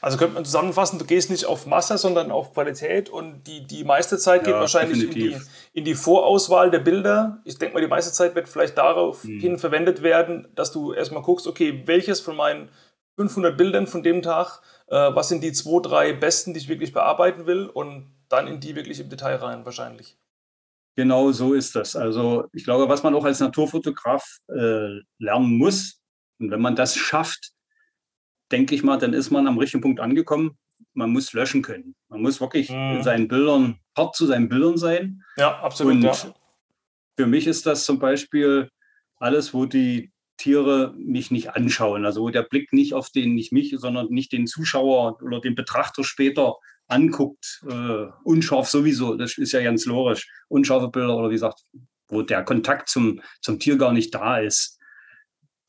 Also könnte man zusammenfassen, du gehst nicht auf Masse, sondern auf Qualität und die, die meiste Zeit geht ja, wahrscheinlich in die, in die, Vorauswahl der Bilder. Ich denke mal, die meiste Zeit wird vielleicht darauf hm. hin verwendet werden, dass du erstmal guckst, okay, welches von meinen 500 Bildern von dem Tag, äh, was sind die zwei, drei besten, die ich wirklich bearbeiten will und dann in die wirklich im Detail rein wahrscheinlich. Genau so ist das. Also ich glaube, was man auch als Naturfotograf äh, lernen muss, und wenn man das schafft, denke ich mal, dann ist man am richtigen Punkt angekommen. Man muss löschen können. Man muss wirklich mhm. in seinen Bildern, hart zu seinen Bildern sein. Ja, absolut. Und ja. für mich ist das zum Beispiel alles, wo die Tiere mich nicht anschauen. Also wo der Blick nicht auf den, nicht mich, sondern nicht den Zuschauer oder den Betrachter später anguckt. Äh, unscharf sowieso, das ist ja ganz logisch. Unscharfe Bilder oder wie gesagt, wo der Kontakt zum, zum Tier gar nicht da ist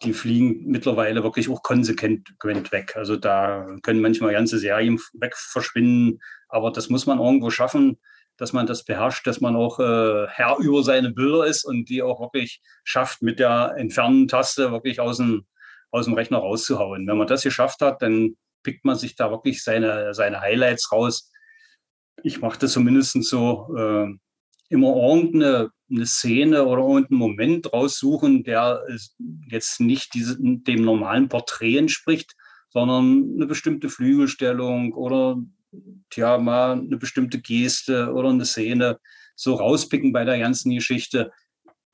die fliegen mittlerweile wirklich auch konsequent weg. Also da können manchmal ganze Serien weg verschwinden, aber das muss man irgendwo schaffen, dass man das beherrscht, dass man auch äh, Herr über seine Bilder ist und die auch wirklich schafft, mit der Entfernen-Taste wirklich aus dem, aus dem Rechner rauszuhauen. Wenn man das geschafft hat, dann pickt man sich da wirklich seine, seine Highlights raus. Ich mache das zumindest so äh, immer irgendeine eine Szene oder einen Moment raussuchen, der jetzt nicht diese, dem normalen Porträt entspricht, sondern eine bestimmte Flügelstellung oder tja, mal eine bestimmte Geste oder eine Szene. so rauspicken bei der ganzen Geschichte.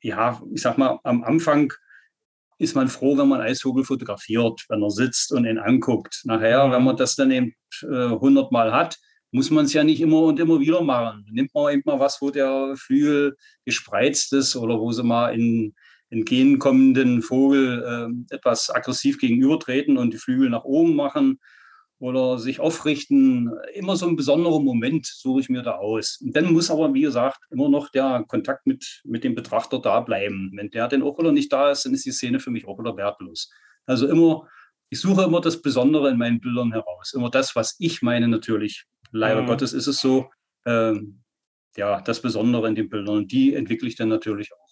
Ja, ich sag mal, am Anfang ist man froh, wenn man Eisvogel fotografiert, wenn er sitzt und ihn anguckt. Nachher, wenn man das dann eben äh, hundertmal hat, muss man es ja nicht immer und immer wieder machen. Nimmt man eben mal was, wo der Flügel gespreizt ist oder wo sie mal in entgegenkommenden Vogel äh, etwas aggressiv gegenübertreten und die Flügel nach oben machen oder sich aufrichten. Immer so ein besonderer Moment suche ich mir da aus. Und dann muss aber, wie gesagt, immer noch der Kontakt mit, mit dem Betrachter da bleiben. Wenn der denn auch wieder nicht da ist, dann ist die Szene für mich auch wieder wertlos. Also immer, ich suche immer das Besondere in meinen Bildern heraus. Immer das, was ich meine natürlich leider mhm. Gottes ist es so, ähm, ja, das Besondere in den Bildern. Und die entwickle ich dann natürlich auch.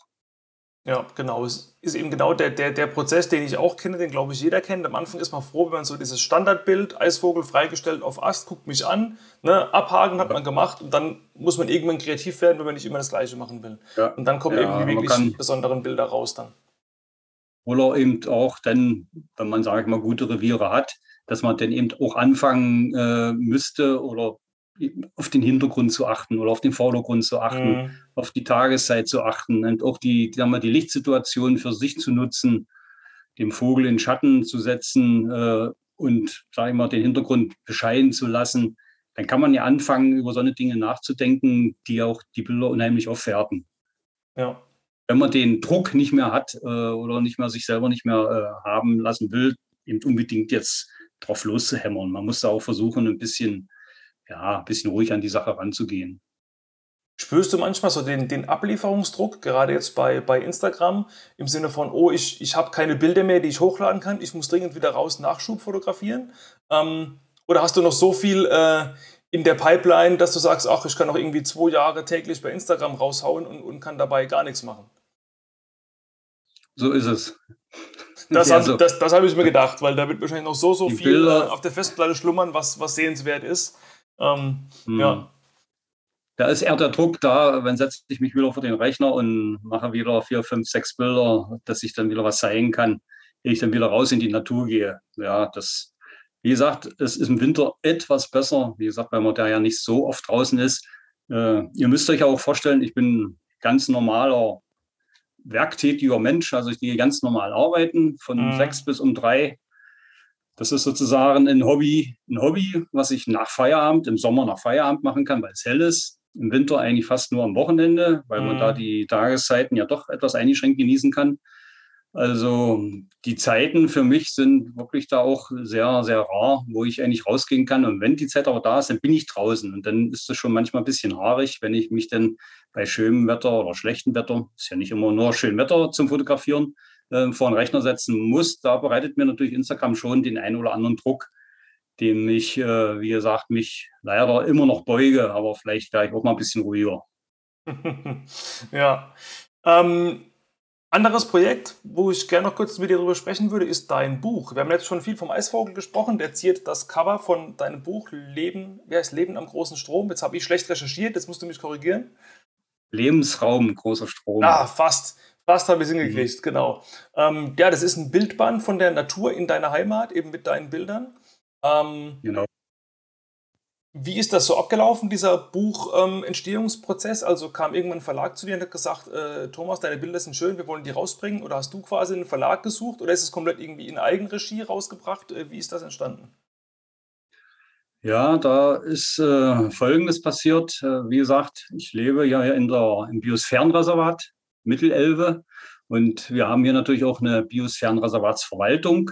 Ja, genau. Es ist eben genau der, der, der Prozess, den ich auch kenne, den glaube ich jeder kennt. Am Anfang ist man froh, wenn man so dieses Standardbild, Eisvogel freigestellt auf Ast, guckt mich an, ne, abhaken hat man gemacht und dann muss man irgendwann kreativ werden, wenn man nicht immer das Gleiche machen will. Ja. Und dann kommen ja, eben die wirklich besonderen Bilder raus dann. Oder eben auch dann, wenn man, sage ich mal, gute Reviere hat, dass man dann eben auch anfangen äh, müsste oder auf den Hintergrund zu achten oder auf den Vordergrund zu achten, mhm. auf die Tageszeit zu achten und auch die, sagen wir, die Lichtsituation für sich zu nutzen, dem Vogel in Schatten zu setzen äh, und, sage ich mal, den Hintergrund bescheiden zu lassen, dann kann man ja anfangen, über so eine Dinge nachzudenken, die auch die Bilder unheimlich aufwerten. Ja. Wenn man den Druck nicht mehr hat äh, oder nicht mehr sich selber nicht mehr äh, haben lassen will, eben unbedingt jetzt drauf loszuhämmern. Man muss da auch versuchen, ein bisschen, ja, ein bisschen ruhig an die Sache ranzugehen. Spürst du manchmal so den, den Ablieferungsdruck, gerade jetzt bei, bei Instagram, im Sinne von, oh, ich, ich habe keine Bilder mehr, die ich hochladen kann, ich muss dringend wieder raus Nachschub fotografieren? Ähm, oder hast du noch so viel äh, in der Pipeline, dass du sagst, ach, ich kann noch irgendwie zwei Jahre täglich bei Instagram raushauen und, und kann dabei gar nichts machen? So ist es. Das, ja, so. das, das habe ich mir gedacht, weil da wird wahrscheinlich noch so, so viel Bilder. Äh, auf der Festplatte schlummern, was, was sehenswert ist. Ähm, hm. Ja. Da ist eher der Druck da, wenn setze ich mich wieder vor den Rechner und mache wieder vier, fünf, sechs Bilder, dass ich dann wieder was zeigen kann, ehe ich dann wieder raus in die Natur gehe. Ja, das, wie gesagt, es ist im Winter etwas besser, wie gesagt, weil man da ja nicht so oft draußen ist. Äh, ihr müsst euch auch vorstellen, ich bin ganz normaler werktätiger Mensch. Also ich gehe ganz normal arbeiten von mhm. sechs bis um drei. Das ist sozusagen ein Hobby, ein Hobby, was ich nach Feierabend, im Sommer nach Feierabend machen kann, weil es hell ist. Im Winter eigentlich fast nur am Wochenende, weil mhm. man da die Tageszeiten ja doch etwas eingeschränkt genießen kann. Also die Zeiten für mich sind wirklich da auch sehr, sehr rar, wo ich eigentlich rausgehen kann. Und wenn die Zeit aber da ist, dann bin ich draußen. Und dann ist das schon manchmal ein bisschen haarig, wenn ich mich dann bei schönem Wetter oder schlechtem Wetter, ist ja nicht immer nur schön Wetter zum Fotografieren, äh, vor den Rechner setzen muss. Da bereitet mir natürlich Instagram schon den einen oder anderen Druck, dem ich, äh, wie gesagt, mich leider immer noch beuge, aber vielleicht wäre ich auch mal ein bisschen ruhiger. ja. Ähm, anderes Projekt, wo ich gerne noch kurz mit dir darüber sprechen würde, ist dein Buch. Wir haben jetzt schon viel vom Eisvogel gesprochen. Der ziert das Cover von deinem Buch Leben, wie heißt Leben am großen Strom? Jetzt habe ich schlecht recherchiert, jetzt musst du mich korrigieren. Lebensraum, großer Strom. Ah, fast. Fast habe ich es hingekriegt, mhm. genau. Ähm, ja, das ist ein Bildband von der Natur in deiner Heimat, eben mit deinen Bildern. Ähm, genau. Wie ist das so abgelaufen, dieser Buchentstehungsprozess? Ähm, also kam irgendwann ein Verlag zu dir und hat gesagt, äh, Thomas, deine Bilder sind schön, wir wollen die rausbringen. Oder hast du quasi einen Verlag gesucht oder ist es komplett irgendwie in Eigenregie rausgebracht? Äh, wie ist das entstanden? Ja, da ist äh, Folgendes passiert. Äh, wie gesagt, ich lebe ja in der, im Biosphärenreservat Mittelelbe und wir haben hier natürlich auch eine Biosphärenreservatsverwaltung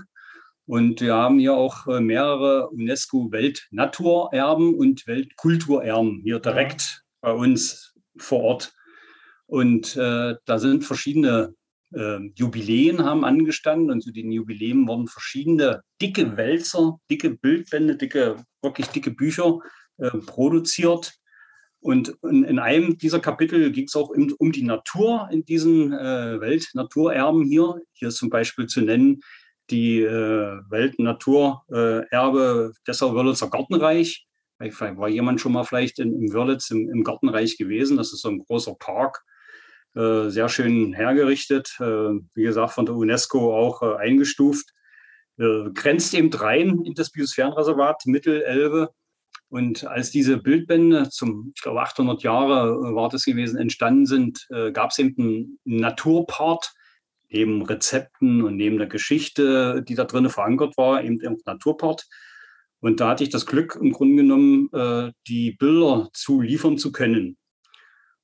und wir haben hier auch äh, mehrere UNESCO-Weltnaturerben und Weltkulturerben hier direkt ja. bei uns vor Ort. Und äh, da sind verschiedene äh, Jubiläen haben angestanden und zu den Jubiläen wurden verschiedene dicke Wälzer, dicke Bildbände, dicke, wirklich dicke Bücher äh, produziert. Und in, in, einem dieser Kapitel ging es auch um, um, die Natur in diesen äh, Weltnaturerben hier. Hier ist zum Beispiel zu nennen die äh, Weltnaturerbe Dessau Wörlitzer Gartenreich. War jemand schon mal vielleicht in, im Wörlitz im, im Gartenreich gewesen? Das ist so ein großer Park äh, sehr schön hergerichtet, äh, wie gesagt, von der UNESCO auch äh, eingestuft. grenzt eben rein in das Biosphärenreservat Mittelelbe. Und als diese Bildbände zum, ich glaube, 800 Jahre war das gewesen, entstanden sind, äh, gab es eben einen Naturpart, neben Rezepten und neben der Geschichte, die da drin verankert war, eben im Naturpart. Und da hatte ich das Glück, im Grunde genommen, äh, die Bilder zu liefern zu können.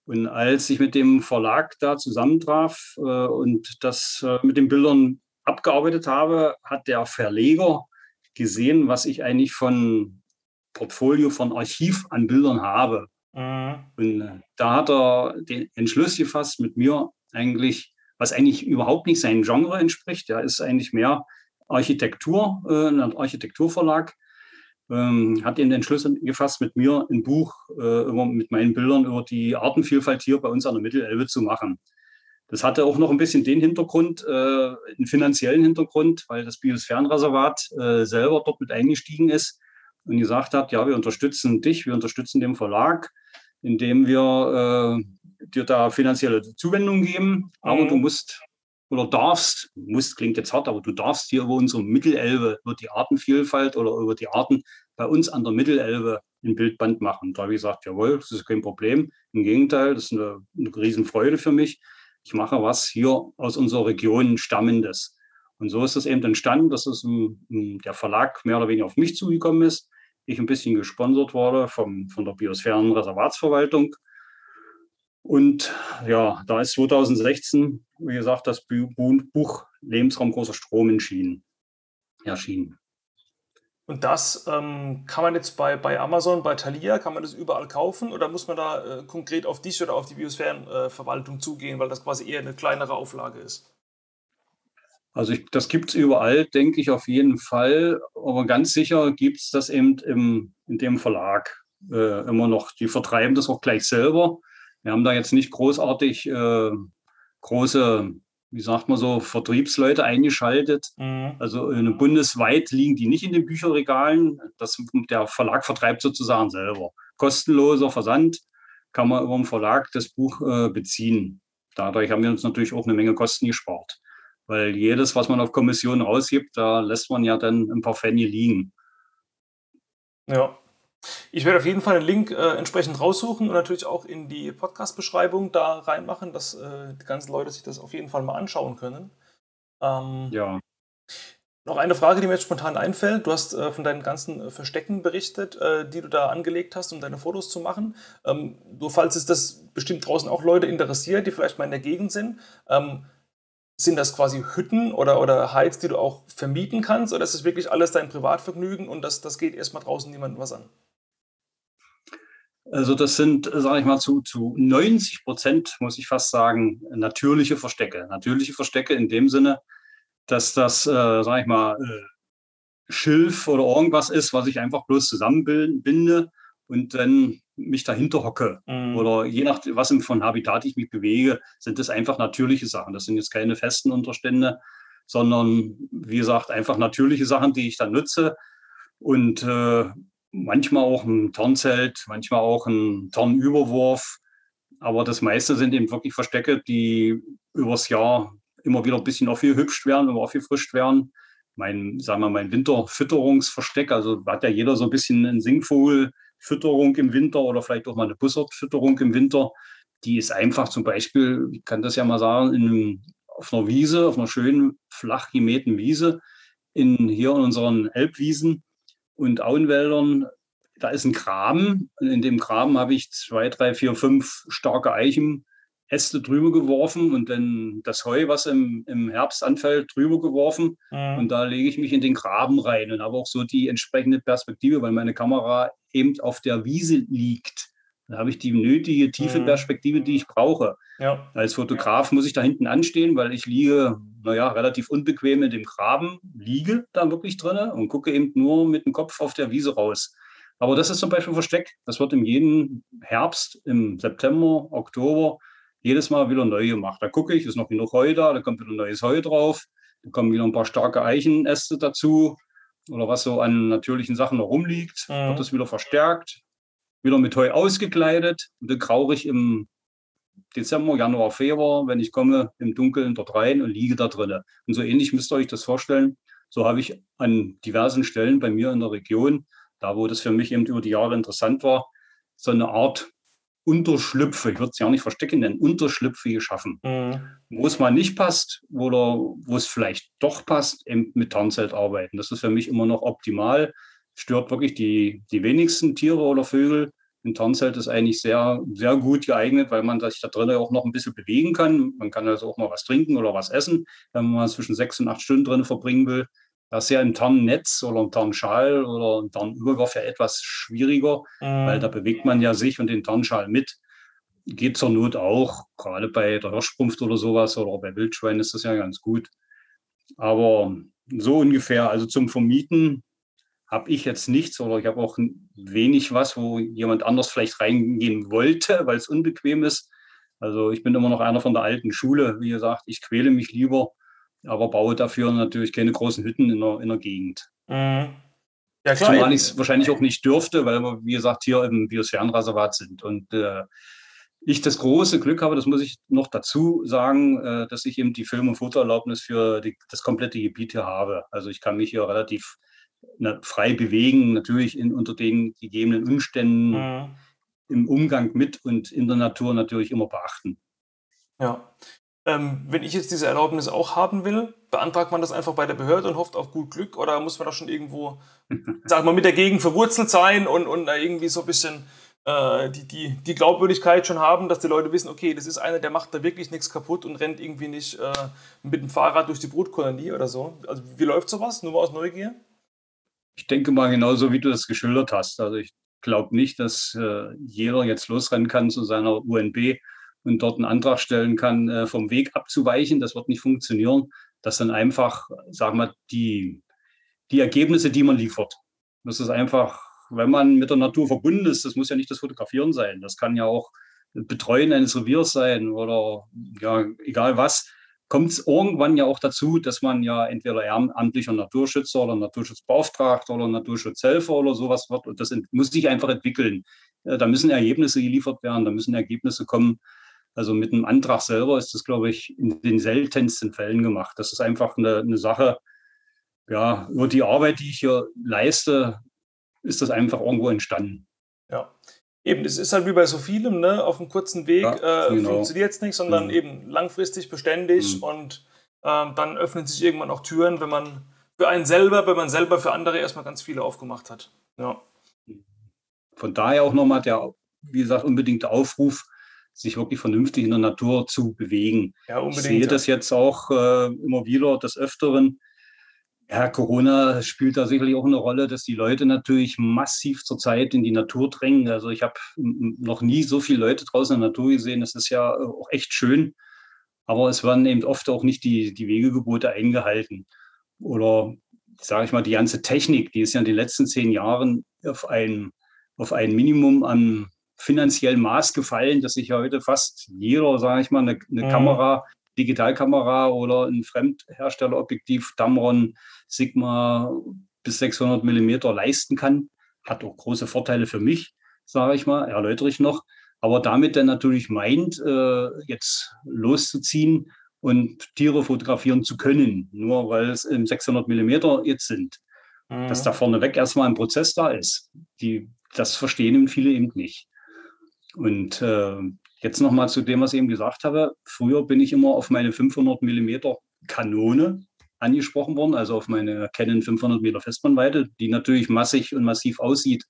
Und als ich mit dem Verlag da zusammentraf äh, und das äh, mit den Bildern abgearbeitet habe, hat der Verleger gesehen, was ich eigentlich von Portfolio, von Archiv an Bildern habe. Mhm. Und da hat er den Entschluss gefasst, mit mir eigentlich, was eigentlich überhaupt nicht seinem Genre entspricht, der ist eigentlich mehr Architektur, äh, ein Architekturverlag, ähm, hat den Entschluss gefasst, mit mir ein Buch äh, mit meinen Bildern über die Artenvielfalt hier bei uns an der Mittelelbe zu machen. Das hatte auch noch ein bisschen den Hintergrund, äh, einen finanziellen Hintergrund, weil das Biosphärenreservat äh, selber dort mit eingestiegen ist und gesagt hat, ja, wir unterstützen dich, wir unterstützen den Verlag, indem wir äh, dir da finanzielle Zuwendung geben, aber mhm. du musst oder darfst, muss klingt jetzt hart, aber du darfst hier über unsere Mittelelbe, über die Artenvielfalt oder über die Arten bei uns an der Mittelelbe ein Bildband machen. Da habe ich gesagt, jawohl, das ist kein Problem. Im Gegenteil, das ist eine, eine Riesenfreude für mich. Ich mache was hier aus unserer Region stammendes. Und so ist es eben entstanden, dass es der Verlag mehr oder weniger auf mich zugekommen ist. Ich ein bisschen gesponsert wurde vom, von der Biosphärenreservatsverwaltung und ja, da ist 2016, wie gesagt, das Buch Lebensraum großer Strom erschienen. erschienen. Und das ähm, kann man jetzt bei, bei Amazon, bei Thalia, kann man das überall kaufen oder muss man da äh, konkret auf dich oder auf die Biosphärenverwaltung äh, zugehen, weil das quasi eher eine kleinere Auflage ist? Also ich, das gibt es überall, denke ich auf jeden Fall. Aber ganz sicher gibt es das eben im, in dem Verlag äh, immer noch. Die vertreiben das auch gleich selber. Wir haben da jetzt nicht großartig äh, große, wie sagt man so, Vertriebsleute eingeschaltet. Mhm. Also äh, bundesweit liegen die nicht in den Bücherregalen. Das, der Verlag vertreibt sozusagen selber. Kostenloser Versand kann man über den Verlag das Buch äh, beziehen. Dadurch haben wir uns natürlich auch eine Menge Kosten gespart. Weil jedes, was man auf Kommission rausgibt, da lässt man ja dann ein paar Pfennige liegen. Ja, ich werde auf jeden Fall einen Link äh, entsprechend raussuchen und natürlich auch in die Podcast-Beschreibung da reinmachen, dass äh, die ganzen Leute sich das auf jeden Fall mal anschauen können. Ähm, ja. Noch eine Frage, die mir jetzt spontan einfällt. Du hast äh, von deinen ganzen äh, Verstecken berichtet, äh, die du da angelegt hast, um deine Fotos zu machen. Ähm, du, falls es das bestimmt draußen auch Leute interessiert, die vielleicht mal in der Gegend sind, ähm, sind das quasi Hütten oder, oder Hides, die du auch vermieten kannst? Oder ist das wirklich alles dein Privatvergnügen und das, das geht erstmal draußen niemandem was an? Also das sind, sage ich mal, zu, zu 90 Prozent, muss ich fast sagen, natürliche Verstecke. Natürliche Verstecke in dem Sinne, dass das, äh, sage ich mal, äh, Schilf oder irgendwas ist, was ich einfach bloß zusammenbinde und dann mich dahinter hocke. Mhm. Oder je nach was von Habitat ich mich bewege, sind das einfach natürliche Sachen. Das sind jetzt keine festen Unterstände, sondern wie gesagt, einfach natürliche Sachen, die ich dann nutze. Und äh, manchmal auch ein Turnzelt, manchmal auch ein Turnüberwurf. Aber das meiste sind eben wirklich Verstecke, die übers Jahr immer wieder ein bisschen aufgehübscht werden, immer aufgefrischt werden. Mein, sagen wir mal, mein Winterfütterungsversteck, also hat ja jeder so ein bisschen einen Singvogelfütterung im Winter oder vielleicht auch mal eine Bussardfütterung im Winter. Die ist einfach zum Beispiel, ich kann das ja mal sagen, in, auf einer Wiese, auf einer schönen flach gemähten Wiese, in, hier in unseren Elbwiesen, und Auenwäldern, da ist ein Graben. Und in dem Graben habe ich zwei, drei, vier, fünf starke Eichenäste drüber geworfen und dann das Heu, was im, im Herbst anfällt, drüber geworfen. Mhm. Und da lege ich mich in den Graben rein und habe auch so die entsprechende Perspektive, weil meine Kamera eben auf der Wiese liegt. Da habe ich die nötige tiefe mhm. Perspektive, die ich brauche. Ja. Als Fotograf muss ich da hinten anstehen, weil ich liege, naja, relativ unbequem in dem Graben, liege da wirklich drin und gucke eben nur mit dem Kopf auf der Wiese raus. Aber das ist zum Beispiel Versteck. Das wird im jeden Herbst, im September, Oktober jedes Mal wieder neu gemacht. Da gucke ich, ist noch genug Heu da, da kommt wieder neues Heu drauf, da kommen wieder ein paar starke Eichenäste dazu oder was so an natürlichen Sachen noch rumliegt, mhm. wird das wieder verstärkt wieder mit Heu ausgekleidet und dann krauche ich im Dezember, Januar, Februar, wenn ich komme, im Dunkeln dort rein und liege da drinnen. Und so ähnlich müsst ihr euch das vorstellen. So habe ich an diversen Stellen bei mir in der Region da wo das für mich eben über die Jahre interessant war, so eine Art Unterschlüpfe, ich würde es ja nicht verstecken nennen, Unterschlüpfe geschaffen. Mhm. Wo es mal nicht passt oder wo es vielleicht doch passt, eben mit Tarnzelt arbeiten. Das ist für mich immer noch optimal. Stört wirklich die, die wenigsten Tiere oder Vögel. Ein Tarnzelt ist eigentlich sehr, sehr gut geeignet, weil man sich da drinnen auch noch ein bisschen bewegen kann. Man kann also auch mal was trinken oder was essen, wenn man zwischen sechs und acht Stunden drin verbringen will. Das ist ja im Tarnnetz oder im Tarnschal oder im Tarnüberwurf ja etwas schwieriger, mhm. weil da bewegt man ja sich und den Tarnschal mit. Geht zur Not auch, gerade bei der Hirschsprunft oder sowas oder bei Wildschweinen ist das ja ganz gut. Aber so ungefähr, also zum Vermieten habe ich jetzt nichts oder ich habe auch wenig was, wo jemand anders vielleicht reingehen wollte, weil es unbequem ist. Also ich bin immer noch einer von der alten Schule. Wie gesagt, ich quäle mich lieber aber baue dafür natürlich keine großen Hütten in der, in der Gegend. Mhm. Ja, klar. Zumal ich es wahrscheinlich auch nicht dürfte, weil wir, wie gesagt, hier im Biosphärenreservat sind. Und äh, ich das große Glück habe, das muss ich noch dazu sagen, äh, dass ich eben die Film- und Fotoerlaubnis für die, das komplette Gebiet hier habe. Also ich kann mich hier relativ frei bewegen, natürlich in, unter den gegebenen Umständen mhm. im Umgang mit und in der Natur natürlich immer beachten. Ja. Ähm, wenn ich jetzt diese Erlaubnis auch haben will, beantragt man das einfach bei der Behörde und hofft auf gut Glück oder muss man da schon irgendwo, sag mal, mit der Gegend verwurzelt sein und, und da irgendwie so ein bisschen äh, die, die, die Glaubwürdigkeit schon haben, dass die Leute wissen, okay, das ist einer, der macht da wirklich nichts kaputt und rennt irgendwie nicht äh, mit dem Fahrrad durch die Brutkolonie oder so. Also wie läuft sowas? Nur mal aus Neugier? Ich denke mal genauso, wie du das geschildert hast. Also ich glaube nicht, dass äh, jeder jetzt losrennen kann zu seiner UNB und dort einen Antrag stellen kann, äh, vom Weg abzuweichen. Das wird nicht funktionieren. Das sind einfach, sagen wir, die, die Ergebnisse, die man liefert. Das ist einfach, wenn man mit der Natur verbunden ist, das muss ja nicht das Fotografieren sein. Das kann ja auch Betreuen eines Reviers sein oder ja, egal was kommt es irgendwann ja auch dazu, dass man ja entweder ehrenamtlicher Naturschützer oder Naturschutzbeauftragter oder Naturschutzhelfer oder sowas wird. Und das muss sich einfach entwickeln. Äh, da müssen Ergebnisse geliefert werden, da müssen Ergebnisse kommen, also mit einem Antrag selber ist das, glaube ich, in den seltensten Fällen gemacht. Das ist einfach eine, eine Sache, ja, über die Arbeit, die ich hier leiste, ist das einfach irgendwo entstanden. Ja. Eben, es ist halt wie bei so vielem, ne? auf einem kurzen Weg ja, äh, genau. funktioniert es nicht, sondern mhm. eben langfristig, beständig mhm. und äh, dann öffnen sich irgendwann auch Türen, wenn man für einen selber, wenn man selber für andere erstmal ganz viele aufgemacht hat. Ja. Von daher auch nochmal der, wie gesagt, unbedingte Aufruf, sich wirklich vernünftig in der Natur zu bewegen. Ja, unbedingt, ich sehe das jetzt auch äh, immer wieder des Öfteren. Ja, Corona spielt da sicherlich auch eine Rolle, dass die Leute natürlich massiv zurzeit in die Natur drängen. Also ich habe noch nie so viele Leute draußen in der Natur gesehen. Das ist ja auch echt schön. Aber es werden eben oft auch nicht die, die Wegegebote eingehalten. Oder sage ich mal, die ganze Technik, die ist ja in den letzten zehn Jahren auf ein, auf ein Minimum an finanziellen Maß gefallen, dass sich heute fast jeder, sage ich mal, eine, eine mhm. Kamera, Digitalkamera oder ein Fremdherstellerobjektiv, Tamron, Sigma bis 600 Millimeter leisten kann. Hat auch große Vorteile für mich, sage ich mal, erläutere ich noch. Aber damit dann natürlich meint, äh, jetzt loszuziehen und Tiere fotografieren zu können, nur weil es im 600 Millimeter jetzt sind. Mhm. Dass da vorneweg erstmal ein Prozess da ist. Die, das verstehen viele eben nicht. Und äh, jetzt nochmal zu dem, was ich eben gesagt habe. Früher bin ich immer auf meine 500 Millimeter Kanone angesprochen worden, also auf meine Canon 500 Meter Festbrennweite, die natürlich massig und massiv aussieht.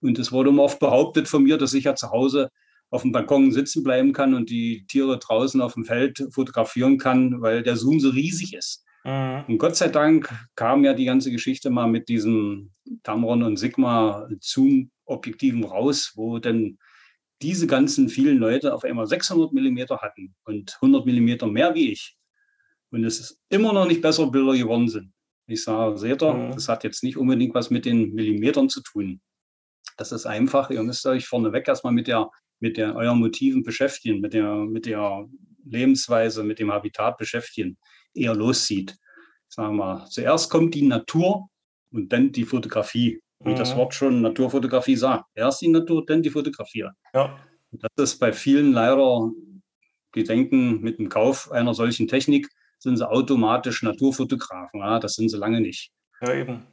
Und es wurde immer oft behauptet von mir, dass ich ja zu Hause auf dem Balkon sitzen bleiben kann und die Tiere draußen auf dem Feld fotografieren kann, weil der Zoom so riesig ist. Mhm. Und Gott sei Dank kam ja die ganze Geschichte mal mit diesen Tamron und Sigma Zoom-Objektiven raus, wo dann diese ganzen vielen Leute auf einmal 600 Millimeter hatten und 100 Millimeter mehr wie ich. Und es ist immer noch nicht besser Bilder geworden sind. Ich sage, seht ihr, mhm. das hat jetzt nicht unbedingt was mit den Millimetern zu tun. Das ist einfach, ihr müsst euch vorneweg erstmal mit der, mit der euren Motiven beschäftigen, mit der, mit der Lebensweise, mit dem Habitat beschäftigen, eher loszieht. Sagen wir, zuerst kommt die Natur und dann die Fotografie wie mhm. das Wort schon Naturfotografie sagt. Erst die Natur, dann die Fotografie. Ja. Das ist bei vielen leider, die denken, mit dem Kauf einer solchen Technik sind sie automatisch Naturfotografen. Ja, das sind sie lange nicht. Ja, eben.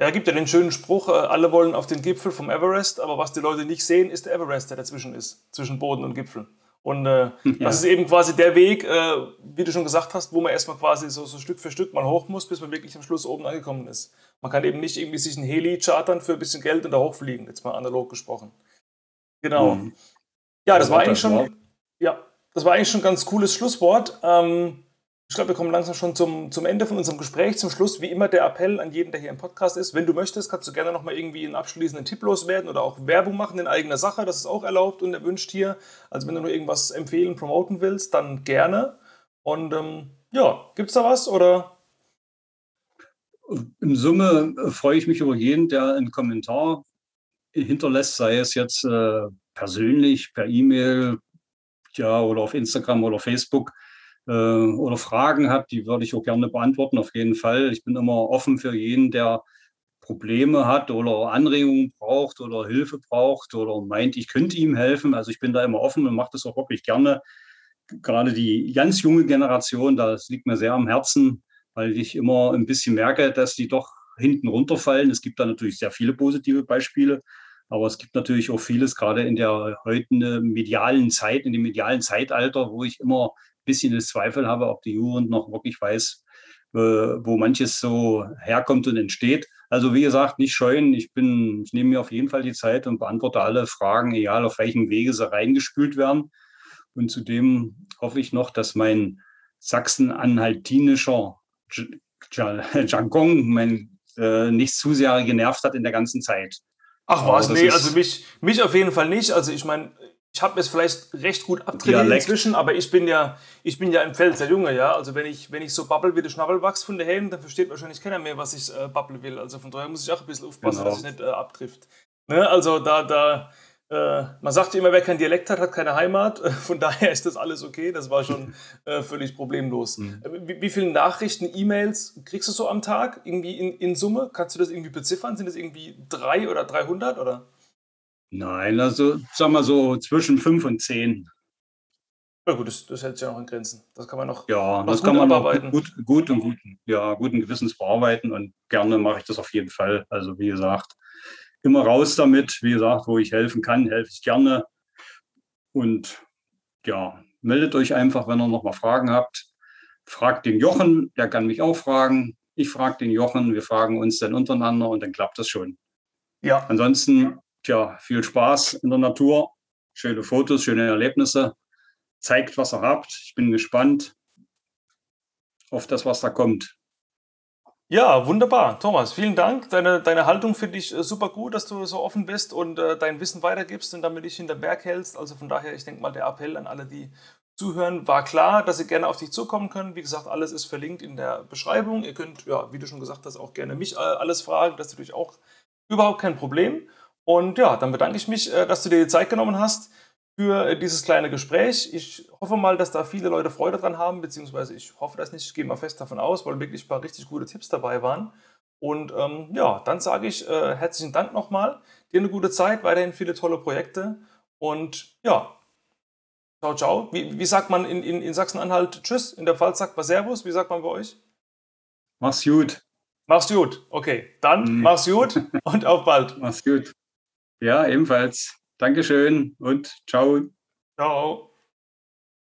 Ja, gibt ja den schönen Spruch, äh, alle wollen auf den Gipfel vom Everest, aber was die Leute nicht sehen, ist der Everest, der dazwischen ist, zwischen Boden und Gipfel. Und äh, ja. das ist eben quasi der Weg, äh, wie du schon gesagt hast, wo man erstmal quasi so, so Stück für Stück mal hoch muss, bis man wirklich am Schluss oben angekommen ist. Man kann eben nicht irgendwie sich ein Heli chartern für ein bisschen Geld und da hochfliegen, jetzt mal analog gesprochen. Genau. Mhm. Ja, das, war eigentlich schon, ja, das war eigentlich schon ein ganz cooles Schlusswort. Ähm, ich glaube, wir kommen langsam schon zum, zum Ende von unserem Gespräch. Zum Schluss, wie immer, der Appell an jeden, der hier im Podcast ist. Wenn du möchtest, kannst du gerne nochmal irgendwie einen abschließenden Tipp loswerden oder auch Werbung machen in eigener Sache. Das ist auch erlaubt und erwünscht hier. Also, wenn du nur irgendwas empfehlen, promoten willst, dann gerne. Und ähm, ja, gibt es da was oder? In Summe äh, freue ich mich über jeden, der einen Kommentar hinterlässt, sei es jetzt äh, persönlich, per E-Mail, ja, oder auf Instagram oder Facebook äh, oder Fragen hat, die würde ich auch gerne beantworten, auf jeden Fall. Ich bin immer offen für jeden, der Probleme hat oder Anregungen braucht oder Hilfe braucht oder meint, ich könnte ihm helfen. Also ich bin da immer offen und mache das auch wirklich gerne. Gerade die ganz junge Generation, das liegt mir sehr am Herzen, weil ich immer ein bisschen merke, dass die doch hinten runterfallen. Es gibt da natürlich sehr viele positive Beispiele, aber es gibt natürlich auch vieles, gerade in der heutigen medialen Zeit, in dem medialen Zeitalter, wo ich immer bisschen das Zweifel habe, ob die Jugend noch wirklich weiß, äh, wo manches so herkommt und entsteht. Also wie gesagt, nicht scheuen. Ich bin, ich nehme mir auf jeden Fall die Zeit und beantworte alle Fragen, egal auf welchem Wege sie reingespült werden. Und zudem hoffe ich noch, dass mein sachsen-anhaltinischer Jargon mein, äh, nicht zu sehr genervt hat in der ganzen Zeit. Ach was, nee, also mich, mich auf jeden Fall nicht. Also ich meine, ich habe es vielleicht recht gut abtrainiert inzwischen, aber ich bin ja, ich bin ja im Feld sehr Junge, ja. Also wenn ich, wenn ich so babbel wie der Schnabelwachs von der Helm, dann versteht wahrscheinlich keiner mehr, was ich äh, babbel will. Also von daher muss ich auch ein bisschen aufpassen, genau. dass ich nicht äh, abtrifft. Ne? Also da, da, äh, man sagt immer, wer kein Dialekt hat, hat keine Heimat. Von daher ist das alles okay. Das war schon äh, völlig problemlos. Mhm. Äh, wie, wie, viele Nachrichten, E-Mails kriegst du so am Tag? Irgendwie in, in Summe? Kannst du das irgendwie beziffern? Sind das irgendwie drei oder 300 oder? Nein, also sagen wir so zwischen fünf und zehn. Ja gut, das, das hält sich ja noch in Grenzen. Das kann man noch. Ja, das kann man noch gut, gut und gut, ja, guten Gewissens bearbeiten und gerne mache ich das auf jeden Fall. Also wie gesagt, immer raus damit. Wie gesagt, wo ich helfen kann, helfe ich gerne. Und ja, meldet euch einfach, wenn ihr noch mal Fragen habt. Fragt den Jochen, der kann mich auch fragen. Ich frage den Jochen, wir fragen uns dann untereinander und dann klappt das schon. Ja. Ansonsten, tja, viel Spaß in der Natur, schöne Fotos, schöne Erlebnisse. Zeigt, was ihr habt. Ich bin gespannt auf das, was da kommt. Ja, wunderbar. Thomas, vielen Dank. Deine, deine Haltung finde ich äh, super gut, dass du so offen bist und äh, dein Wissen weitergibst und damit dich hinter Berg hältst. Also von daher, ich denke mal, der Appell an alle, die zuhören, war klar, dass sie gerne auf dich zukommen können. Wie gesagt, alles ist verlinkt in der Beschreibung. Ihr könnt, ja, wie du schon gesagt hast, auch gerne mich äh, alles fragen. Das ist natürlich auch überhaupt kein Problem. Und ja, dann bedanke ich mich, äh, dass du dir die Zeit genommen hast für äh, dieses kleine Gespräch. Ich hoffe mal, dass da viele Leute Freude dran haben, beziehungsweise ich hoffe das nicht. Ich gehe mal fest davon aus, weil wirklich ein paar richtig gute Tipps dabei waren. Und ähm, ja, dann sage ich äh, herzlichen Dank nochmal. Dir eine gute Zeit, weiterhin viele tolle Projekte. Und ja, ciao, ciao. Wie, wie sagt man in, in, in Sachsen-Anhalt Tschüss? In der Pfalz sagt man Servus. Wie sagt man bei euch? Mach's gut. Mach's gut. Okay, dann mhm. mach's gut und auf bald. Mach's gut. Ja, ebenfalls. Dankeschön und ciao. Ciao.